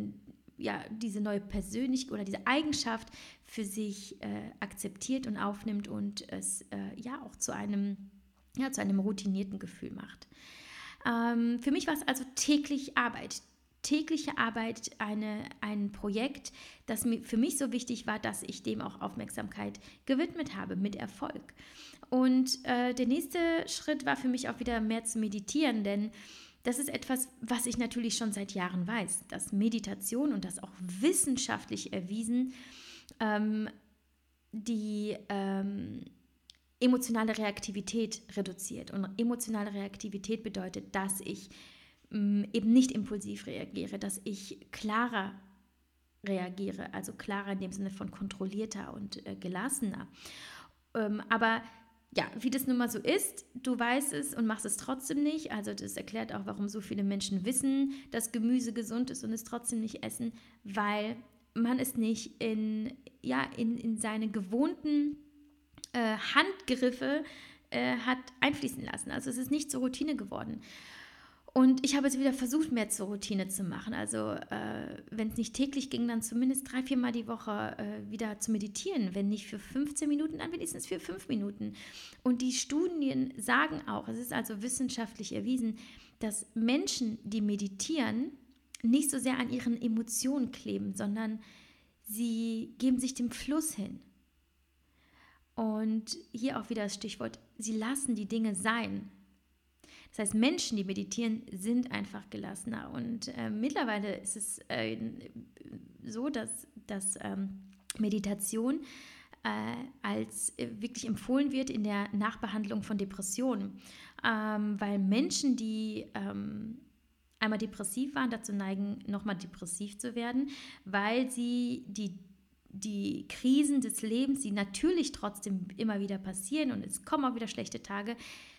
ja, diese neue Persönlichkeit oder diese Eigenschaft für sich äh, akzeptiert und aufnimmt und es äh, ja auch zu einem, ja, zu einem routinierten Gefühl macht. Ähm, für mich war es also täglich Arbeit. Tägliche Arbeit, eine, ein Projekt, das mir, für mich so wichtig war, dass ich dem auch Aufmerksamkeit gewidmet habe, mit Erfolg. Und äh, der nächste Schritt war für mich auch wieder mehr zu meditieren, denn das ist etwas, was ich natürlich schon seit Jahren weiß, dass Meditation und das auch wissenschaftlich erwiesen, ähm, die ähm, emotionale Reaktivität reduziert. Und emotionale Reaktivität bedeutet, dass ich mh, mm, eben nicht impulsiv reagiere, dass ich klarer reagiere, also klarer in dem Sinne von kontrollierter und äh, gelassener. Ähm, aber ja, wie das nun mal so ist, du weißt es und machst es trotzdem nicht. Also das erklärt auch, warum so viele Menschen wissen, dass Gemüse gesund ist und es trotzdem nicht essen, weil man es nicht in, ja, in, in seine gewohnten äh, Handgriffe äh, hat einfließen lassen. Also es ist nicht zur Routine geworden. Und ich habe es wieder versucht, mehr zur Routine zu machen. Also äh, wenn es nicht täglich ging, dann zumindest drei, vier Mal die Woche äh, wieder zu meditieren. Wenn nicht für 15 Minuten, dann wenigstens für fünf Minuten. Und die Studien sagen auch, es ist also wissenschaftlich erwiesen, dass Menschen, die meditieren, nicht so sehr an ihren Emotionen kleben, sondern sie geben sich dem Fluss hin. Und hier auch wieder das Stichwort, sie lassen die Dinge sein. Das heißt, Menschen, die meditieren, sind einfach gelassener. Und äh, mittlerweile ist es äh, so, dass, dass ähm, Meditation äh, als äh, wirklich empfohlen wird in der Nachbehandlung von Depressionen. Ähm, weil Menschen, die ähm, einmal depressiv waren, dazu neigen, nochmal depressiv zu werden, weil sie die die Krisen des Lebens, die natürlich trotzdem immer wieder passieren und es kommen auch wieder schlechte Tage,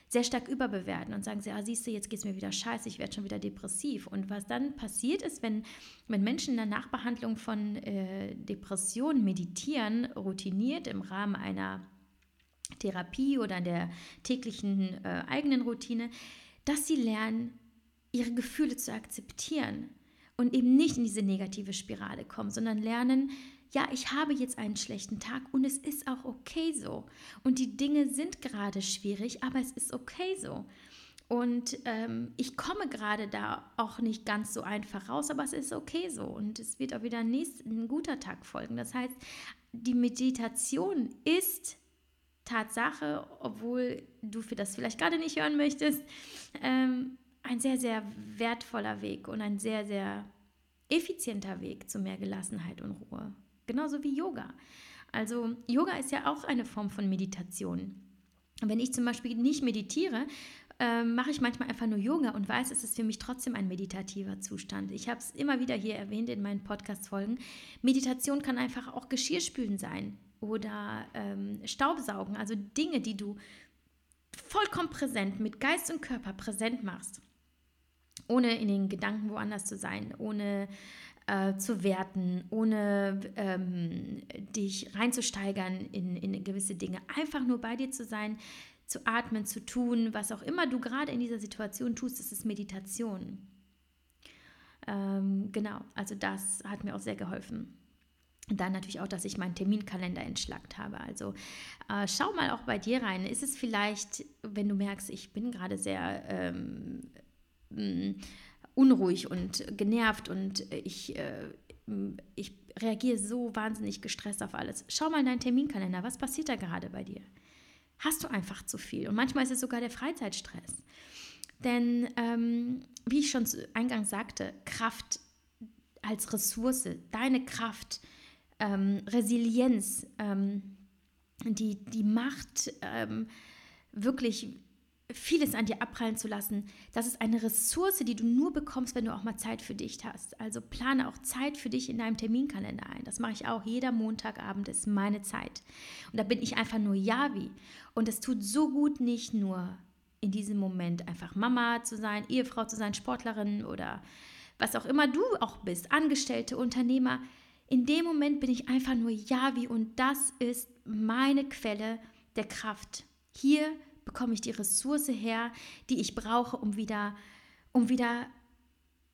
sehr stark überbewerten und sagen sie, ah, siehst du, jetzt geht es mir wieder scheiße, ich werde schon wieder depressiv. Und was dann passiert ist, wenn, wenn Menschen in der Nachbehandlung von äh, Depressionen meditieren, routiniert im Rahmen einer Therapie oder der täglichen äh, eigenen Routine, dass sie lernen, ihre Gefühle zu akzeptieren und eben nicht in diese negative Spirale kommen, sondern lernen, ja, ich habe jetzt einen schlechten Tag und es ist auch okay so. Und die Dinge sind gerade schwierig, aber es ist okay so. Und ähm, ich komme gerade da auch nicht ganz so einfach raus, aber es ist okay so. Und es wird auch wieder ein, nächst, ein guter Tag folgen. Das heißt, die Meditation ist Tatsache, obwohl du für das vielleicht gerade nicht hören möchtest, ähm, ein sehr, sehr wertvoller Weg und ein sehr, sehr effizienter Weg zu mehr Gelassenheit und Ruhe. Genauso wie Yoga. Also Yoga ist ja auch eine Form von Meditation. Wenn ich zum Beispiel nicht meditiere, äh, mache ich manchmal einfach nur Yoga und weiß, es ist für mich trotzdem ein meditativer Zustand. Ich habe es immer wieder hier erwähnt in meinen Podcast-Folgen. Meditation kann einfach auch Geschirrspülen sein oder ähm, Staubsaugen, also Dinge, die du vollkommen präsent mit Geist und Körper präsent machst, ohne in den Gedanken woanders zu sein, ohne äh, zu werten, ohne ähm, dich reinzusteigern in, in gewisse Dinge. Einfach nur bei dir zu sein, zu atmen, zu tun, was auch immer du gerade in dieser Situation tust, das ist Meditation. Ähm, genau, also das hat mir auch sehr geholfen. Und dann natürlich auch, dass ich meinen Terminkalender entschlackt habe. Also äh, schau mal auch bei dir rein. Ist es vielleicht, wenn du merkst, ich bin gerade sehr ähm, unruhig und genervt und ich, äh, ich reagiere so wahnsinnig gestresst auf alles. Schau mal in deinen Terminkalender, was passiert da gerade bei dir? hast du einfach zu viel. Und manchmal ist es sogar der Freizeitstress. Denn, ähm, wie ich schon eingangs sagte, Kraft als Ressource, deine Kraft, ähm, Resilienz, ähm, die, die Macht, ähm, wirklich vieles an dir abprallen zu lassen, das ist eine Ressource, die du nur bekommst, wenn du auch mal Zeit für dich hast. Also plane auch Zeit für dich in deinem Terminkalender ein. Das mache ich auch. Jeder Montagabend ist meine Zeit. Und da bin ich einfach nur Yavi. Und es tut so gut, nicht nur in diesem Moment einfach Mama zu sein, Ehefrau zu sein, Sportlerin oder was auch immer du auch bist, Angestellte, Unternehmer. In dem Moment bin ich einfach nur Yavi und das ist meine Quelle der Kraft. Hier bekomme ich die Ressource her, die ich brauche, um wieder, um wieder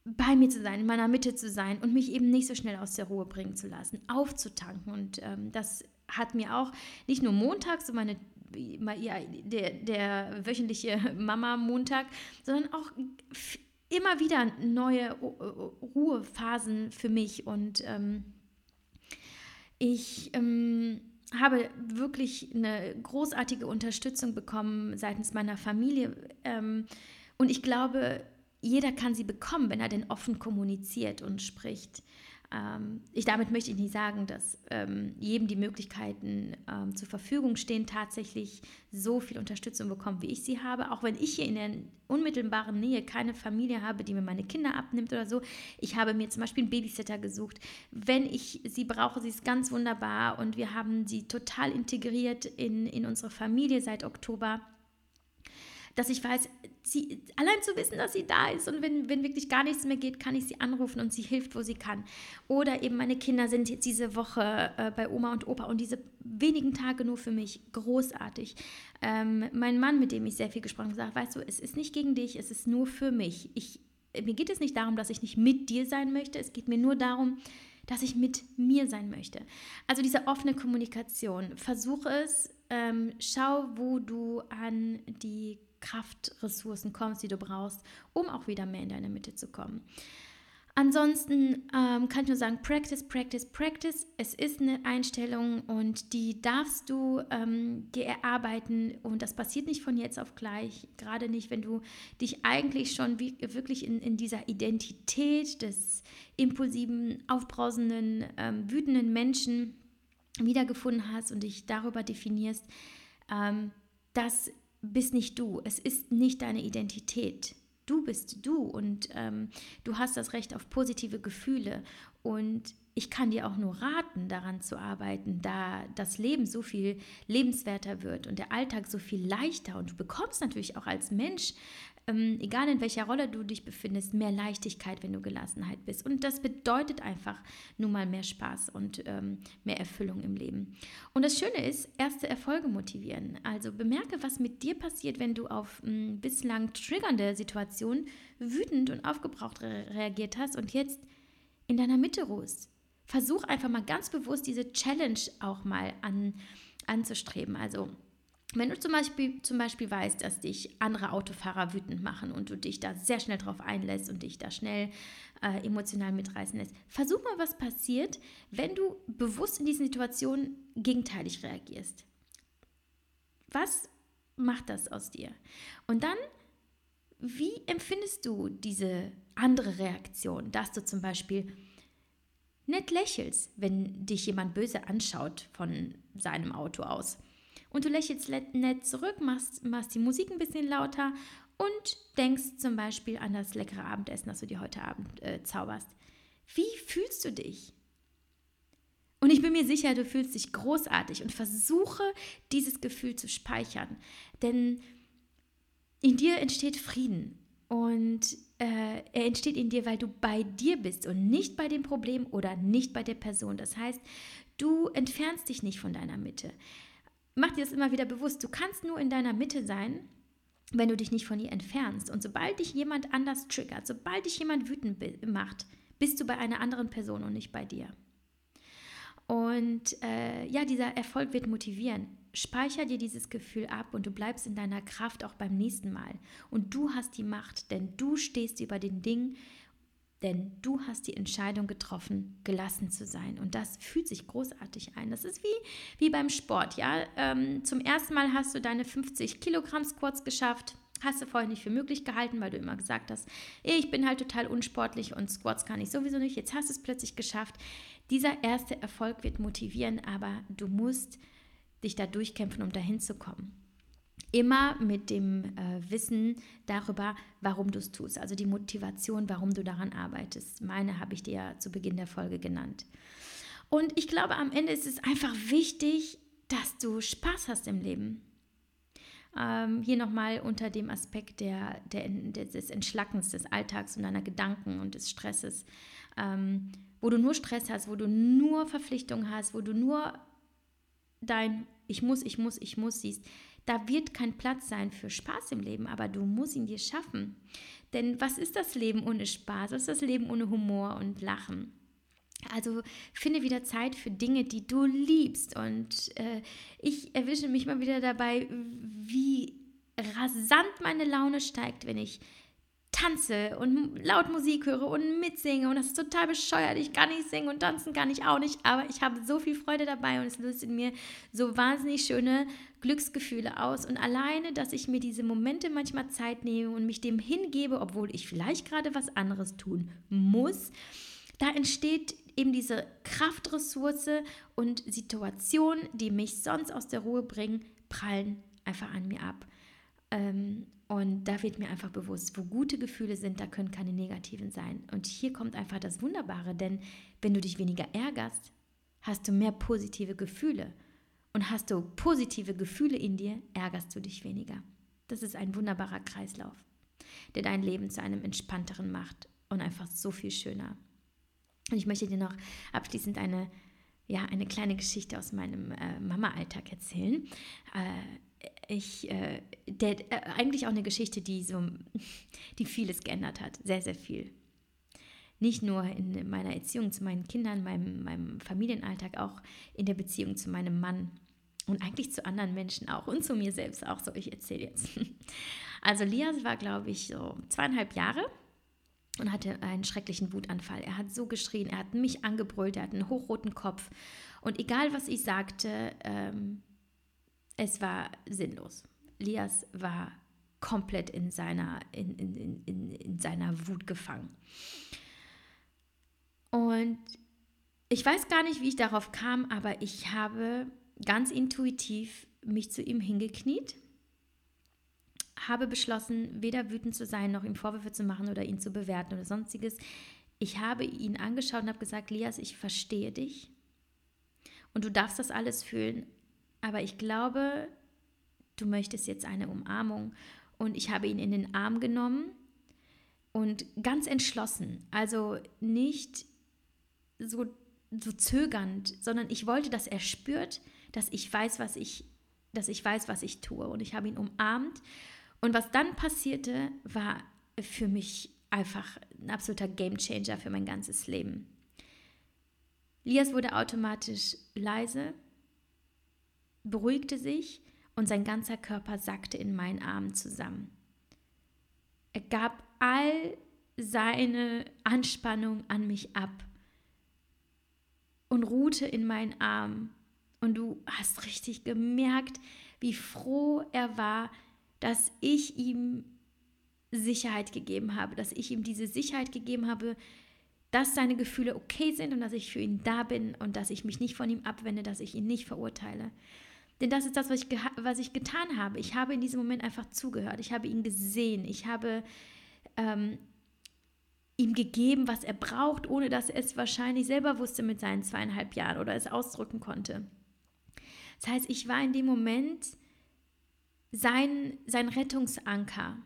bei mir zu sein, in meiner Mitte zu sein und mich eben nicht so schnell aus der Ruhe bringen zu lassen, aufzutanken. Und ähm, das hat mir auch nicht nur montags, so meine ja, der, der wöchentliche Mama-Montag, sondern auch immer wieder neue Ruhephasen für mich. Und ähm, ich ähm, habe wirklich eine großartige Unterstützung bekommen seitens meiner Familie. Ähm, und ich glaube, jeder kann sie bekommen, wenn er denn offen kommuniziert und spricht. Ähm, ich, damit möchte ich nicht sagen, dass ähm, jedem die Möglichkeiten ähm, zur Verfügung stehen, tatsächlich so viel Unterstützung bekommen, wie ich sie habe. Auch wenn ich hier in der unmittelbaren Nähe keine Familie habe, die mir meine Kinder abnimmt oder so. Ich habe mir zum Beispiel einen Babysitter gesucht. Wenn ich sie brauche, sie ist ganz wunderbar und wir haben sie total integriert in, in unsere Familie seit Oktober dass ich weiß, sie, allein zu wissen, dass sie da ist und wenn, wenn wirklich gar nichts mehr geht, kann ich sie anrufen und sie hilft, wo sie kann. Oder eben meine Kinder sind jetzt diese Woche äh, bei Oma und Opa und diese wenigen Tage nur für mich großartig. Ähm, mein Mann, mit dem ich sehr viel gesprochen habe, sagt, weißt du, es ist nicht gegen dich, es ist nur für mich. Ich, mir geht es nicht darum, dass ich nicht mit dir sein möchte, es geht mir nur darum, dass ich mit mir sein möchte. Also diese offene Kommunikation. Versuche es, ähm, schau, wo du an die Kraftressourcen kommst, die du brauchst, um auch wieder mehr in deine Mitte zu kommen. Ansonsten ähm, kann ich nur sagen, Practice, Practice, Practice. Es ist eine Einstellung und die darfst du ähm, erarbeiten und das passiert nicht von jetzt auf gleich, gerade nicht, wenn du dich eigentlich schon wie, wirklich in, in dieser Identität des impulsiven, aufbrausenden, ähm, wütenden Menschen wiedergefunden hast und dich darüber definierst, ähm, dass bist nicht du. Es ist nicht deine Identität. Du bist du und ähm, du hast das Recht auf positive Gefühle. Und ich kann dir auch nur raten, daran zu arbeiten, da das Leben so viel lebenswerter wird und der Alltag so viel leichter. Und du bekommst natürlich auch als Mensch ähm, egal in welcher Rolle du dich befindest, mehr Leichtigkeit, wenn du Gelassenheit bist. Und das bedeutet einfach nun mal mehr Spaß und ähm, mehr Erfüllung im Leben. Und das Schöne ist, erste Erfolge motivieren. Also bemerke, was mit dir passiert, wenn du auf mh, hm, bislang triggernde Situationen wütend und aufgebraucht re reagiert hast und jetzt in deiner Mitte ruhst. Versuch einfach mal ganz bewusst diese Challenge auch mal an, anzustreben. Also wenn du zum Beispiel, zum Beispiel weißt, dass dich andere Autofahrer wütend machen und du dich da sehr schnell drauf einlässt und dich da schnell äh, emotional mitreißen lässt, versuch mal, was passiert, wenn du bewusst in diesen Situationen gegenteilig reagierst. Was macht das aus dir? Und dann, wie empfindest du diese andere Reaktion, dass du zum Beispiel nett lächelst, wenn dich jemand böse anschaut von seinem Auto aus? Und du lächelst nett zurück, machst, machst die Musik ein bisschen lauter und denkst zum Beispiel an das leckere Abendessen, das du dir heute Abend äh, zauberst. Wie fühlst du dich? Und ich bin mir sicher, du fühlst dich großartig und versuche dieses Gefühl zu speichern. Denn in dir entsteht Frieden. Und äh, er entsteht in dir, weil du bei dir bist und nicht bei dem Problem oder nicht bei der Person. Das heißt, du entfernst dich nicht von deiner Mitte mach dir das immer wieder bewusst. Du kannst nur in deiner Mitte sein, wenn du dich nicht von ihr entfernst. Und sobald dich jemand anders triggert, sobald dich jemand wütend macht, bist du bei einer anderen Person und nicht bei dir. Und äh, ja, dieser Erfolg wird motivieren. Speicher dir dieses Gefühl ab und du bleibst in deiner Kraft auch beim nächsten Mal. Und du hast die Macht, denn du stehst über den Dingen, Denn du hast die Entscheidung getroffen, gelassen zu sein. Und das fühlt sich großartig ein. Das ist wie, wie beim Sport. Ja? Ähm, zum ersten Mal hast du deine 50 Kilogramm Squats geschafft. Hast du vorher nicht für möglich gehalten, weil du immer gesagt hast, ich bin halt total unsportlich und Squats kann ich sowieso nicht. Jetzt hast du es plötzlich geschafft. Dieser erste Erfolg wird motivieren, aber du musst dich da durchkämpfen, um dahin zu kommen. Immer mit dem äh, Wissen darüber, warum du es tust. Also die Motivation, warum du daran arbeitest. Meine habe ich dir ja zu Beginn der Folge genannt. Und ich glaube, am Ende ist es einfach wichtig, dass du Spaß hast im Leben. Ähm, hier nochmal unter dem Aspekt der, der, des Entschlackens des Alltags und deiner Gedanken und des Stresses, ähm, wo du nur Stress hast, wo du nur Verpflichtungen hast, wo du nur dein Ich muss, ich muss, ich muss siehst da wird kein Platz sein für Spaß im Leben, aber du musst ihn dir schaffen. Denn was ist das Leben ohne Spaß? Was ist das Leben ohne Humor und Lachen? Also finde wieder Zeit für Dinge, die du liebst. Und äh, ich erwische mich mal wieder dabei, wie rasant meine Laune steigt, wenn ich tanze und laut Musik höre und mitsinge und das ist total bescheuert. Ich kann nicht singen und tanzen kann ich auch nicht, aber ich habe so viel Freude dabei und es löst in mir so wahnsinnig schöne Glücksgefühle aus. Und alleine, dass ich mir diese Momente manchmal Zeit nehme und mich dem hingebe, obwohl ich vielleicht gerade was anderes tun muss, da entsteht eben diese Kraftressource und Situationen, die mich sonst aus der Ruhe bringen, prallen einfach an mir ab. Ähm, und da wird mir einfach bewusst, wo gute Gefühle sind, da können keine negativen sein. Und hier kommt einfach das Wunderbare, denn wenn du dich weniger ärgerst, hast du mehr positive Gefühle. Und hast du positive Gefühle in dir, ärgerst du dich weniger. Das ist ein wunderbarer Kreislauf, der dein Leben zu einem entspannteren macht und einfach so viel schöner. Und ich möchte dir noch abschließend eine, ja, eine kleine Geschichte aus meinem äh, Mama-Alltag erzählen. Äh, ich, äh, der, äh, eigentlich auch eine Geschichte, die so, die vieles geändert hat, sehr, sehr viel. Nicht nur in meiner Erziehung zu meinen Kindern, meinem, meinem Familienalltag, auch in der Beziehung zu meinem Mann und eigentlich zu anderen Menschen auch und zu mir selbst auch. So, ich erzähle jetzt. Also Lias war, glaube ich, so zweieinhalb Jahre und hatte einen schrecklichen Wutanfall. Er hat so geschrien, er hat mich angebrüllt, er hat einen hochroten Kopf und egal was ich sagte, ähm, es war sinnlos. Lias war komplett in seiner, in, in, in, in seiner Wut gefangen. Und ich weiß gar nicht, wie ich darauf kam, aber ich habe ganz intuitiv mich zu ihm hingekniet, habe beschlossen, weder wütend zu sein, noch ihm Vorwürfe zu machen oder ihn zu bewerten oder sonstiges. Ich habe ihn angeschaut und habe gesagt, Lias, ich verstehe dich und du darfst das alles fühlen, aber ich glaube, du möchtest jetzt eine Umarmung. Und ich habe ihn in den Arm genommen und ganz entschlossen, also nicht so, so zögernd, sondern ich wollte, dass er spürt, dass ich weiß, was ich, dass ich weiß, was ich tue. Und ich habe ihn umarmt. Und was dann passierte, war für mich einfach ein absoluter Gamechanger für mein ganzes Leben. Lias wurde automatisch leise, beruhigte sich und sein ganzer Körper sackte in meinen Armen zusammen. Er gab all seine Anspannung an mich ab und ruhte in meinen Armen. Und du hast richtig gemerkt, wie froh er war, dass ich ihm Sicherheit gegeben habe, dass ich ihm diese Sicherheit gegeben habe, dass seine Gefühle okay sind und dass ich für ihn da bin und dass ich mich nicht von ihm abwende, dass ich ihn nicht verurteile. Denn das ist das, was ich, was ich getan habe. Ich habe in diesem Moment einfach zugehört. Ich habe ihn gesehen. Ich habe ähm, ihm gegeben, was er braucht, ohne dass er es wahrscheinlich selber wusste mit seinen zweieinhalb Jahren oder es ausdrücken konnte. Das heißt, ich war in dem Moment sein, sein Rettungsanker.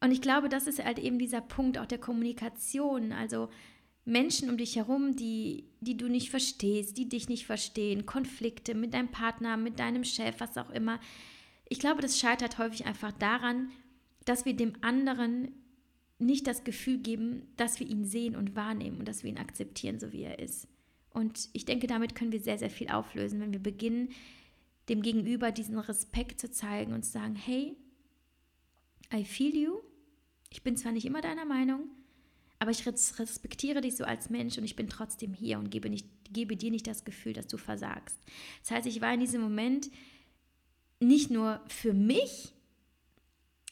Und ich glaube, das ist halt eben dieser Punkt auch der Kommunikation. Also Menschen um dich herum, die, die du nicht verstehst, die dich nicht verstehen, Konflikte mit deinem Partner, mit deinem Chef, was auch immer. Ich glaube, das scheitert häufig einfach daran, dass wir dem anderen nicht das Gefühl geben, dass wir ihn sehen und wahrnehmen und dass wir ihn akzeptieren, so wie er ist. Und ich denke, damit können wir sehr, sehr viel auflösen, wenn wir beginnen, dem Gegenüber diesen Respekt zu zeigen und zu sagen, hey, I feel you. Ich bin zwar nicht immer deiner Meinung, aber ich respektiere dich so als Mensch und ich bin trotzdem hier und gebe, nicht, gebe dir nicht das Gefühl, dass du versagst. Das heißt, ich war in diesem Moment nicht nur für mich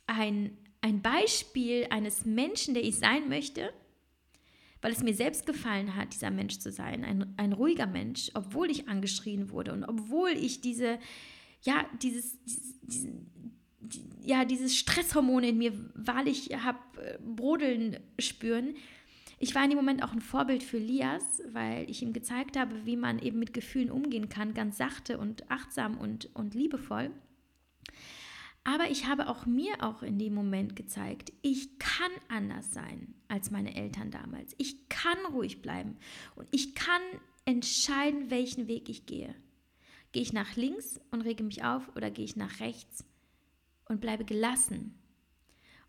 ein, ein Beispiel eines Menschen, der ich sein möchte, weil es mir selbst gefallen hat, dieser Mensch zu sein, ein, ein ruhiger Mensch, obwohl ich angeschrien wurde und obwohl ich diese, ja, dieses, dieses, ja, dieses Stresshormon in mir wahrlich habe äh, brodeln spüren. Ich war in dem Moment auch ein Vorbild für Lias, weil ich ihm gezeigt habe, wie man eben mit Gefühlen umgehen kann, ganz sachte und achtsam und, und liebevoll. Aber ich habe auch mir auch in dem Moment gezeigt, ich kann anders sein als meine Eltern damals. Ich kann ruhig bleiben und ich kann entscheiden, welchen Weg ich gehe. Gehe ich nach links und rege mich auf oder gehe ich nach rechts und bleibe gelassen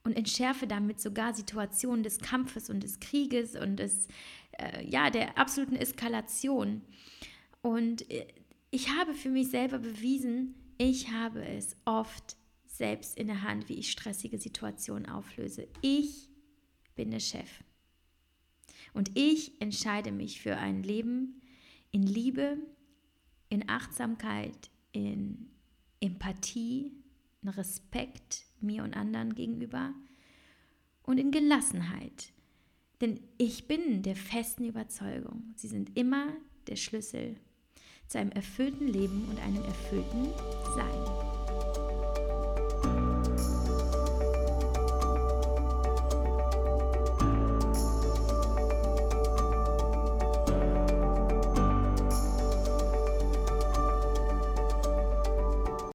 und entschärfe damit sogar Situationen des Kampfes und des Krieges und des, äh, ja, der absoluten Eskalation. Und äh, ich habe für mich selber bewiesen, ich habe es oft selbst in der Hand, wie ich stressige Situationen auflöse. Ich bin der Chef. Und ich entscheide mich für ein Leben in Liebe, in Achtsamkeit, in Empathie, in Respekt mir und anderen gegenüber und in Gelassenheit. Denn ich bin der festen Überzeugung, sie sind immer der Schlüssel zu einem erfüllten Leben und einem erfüllten Sein.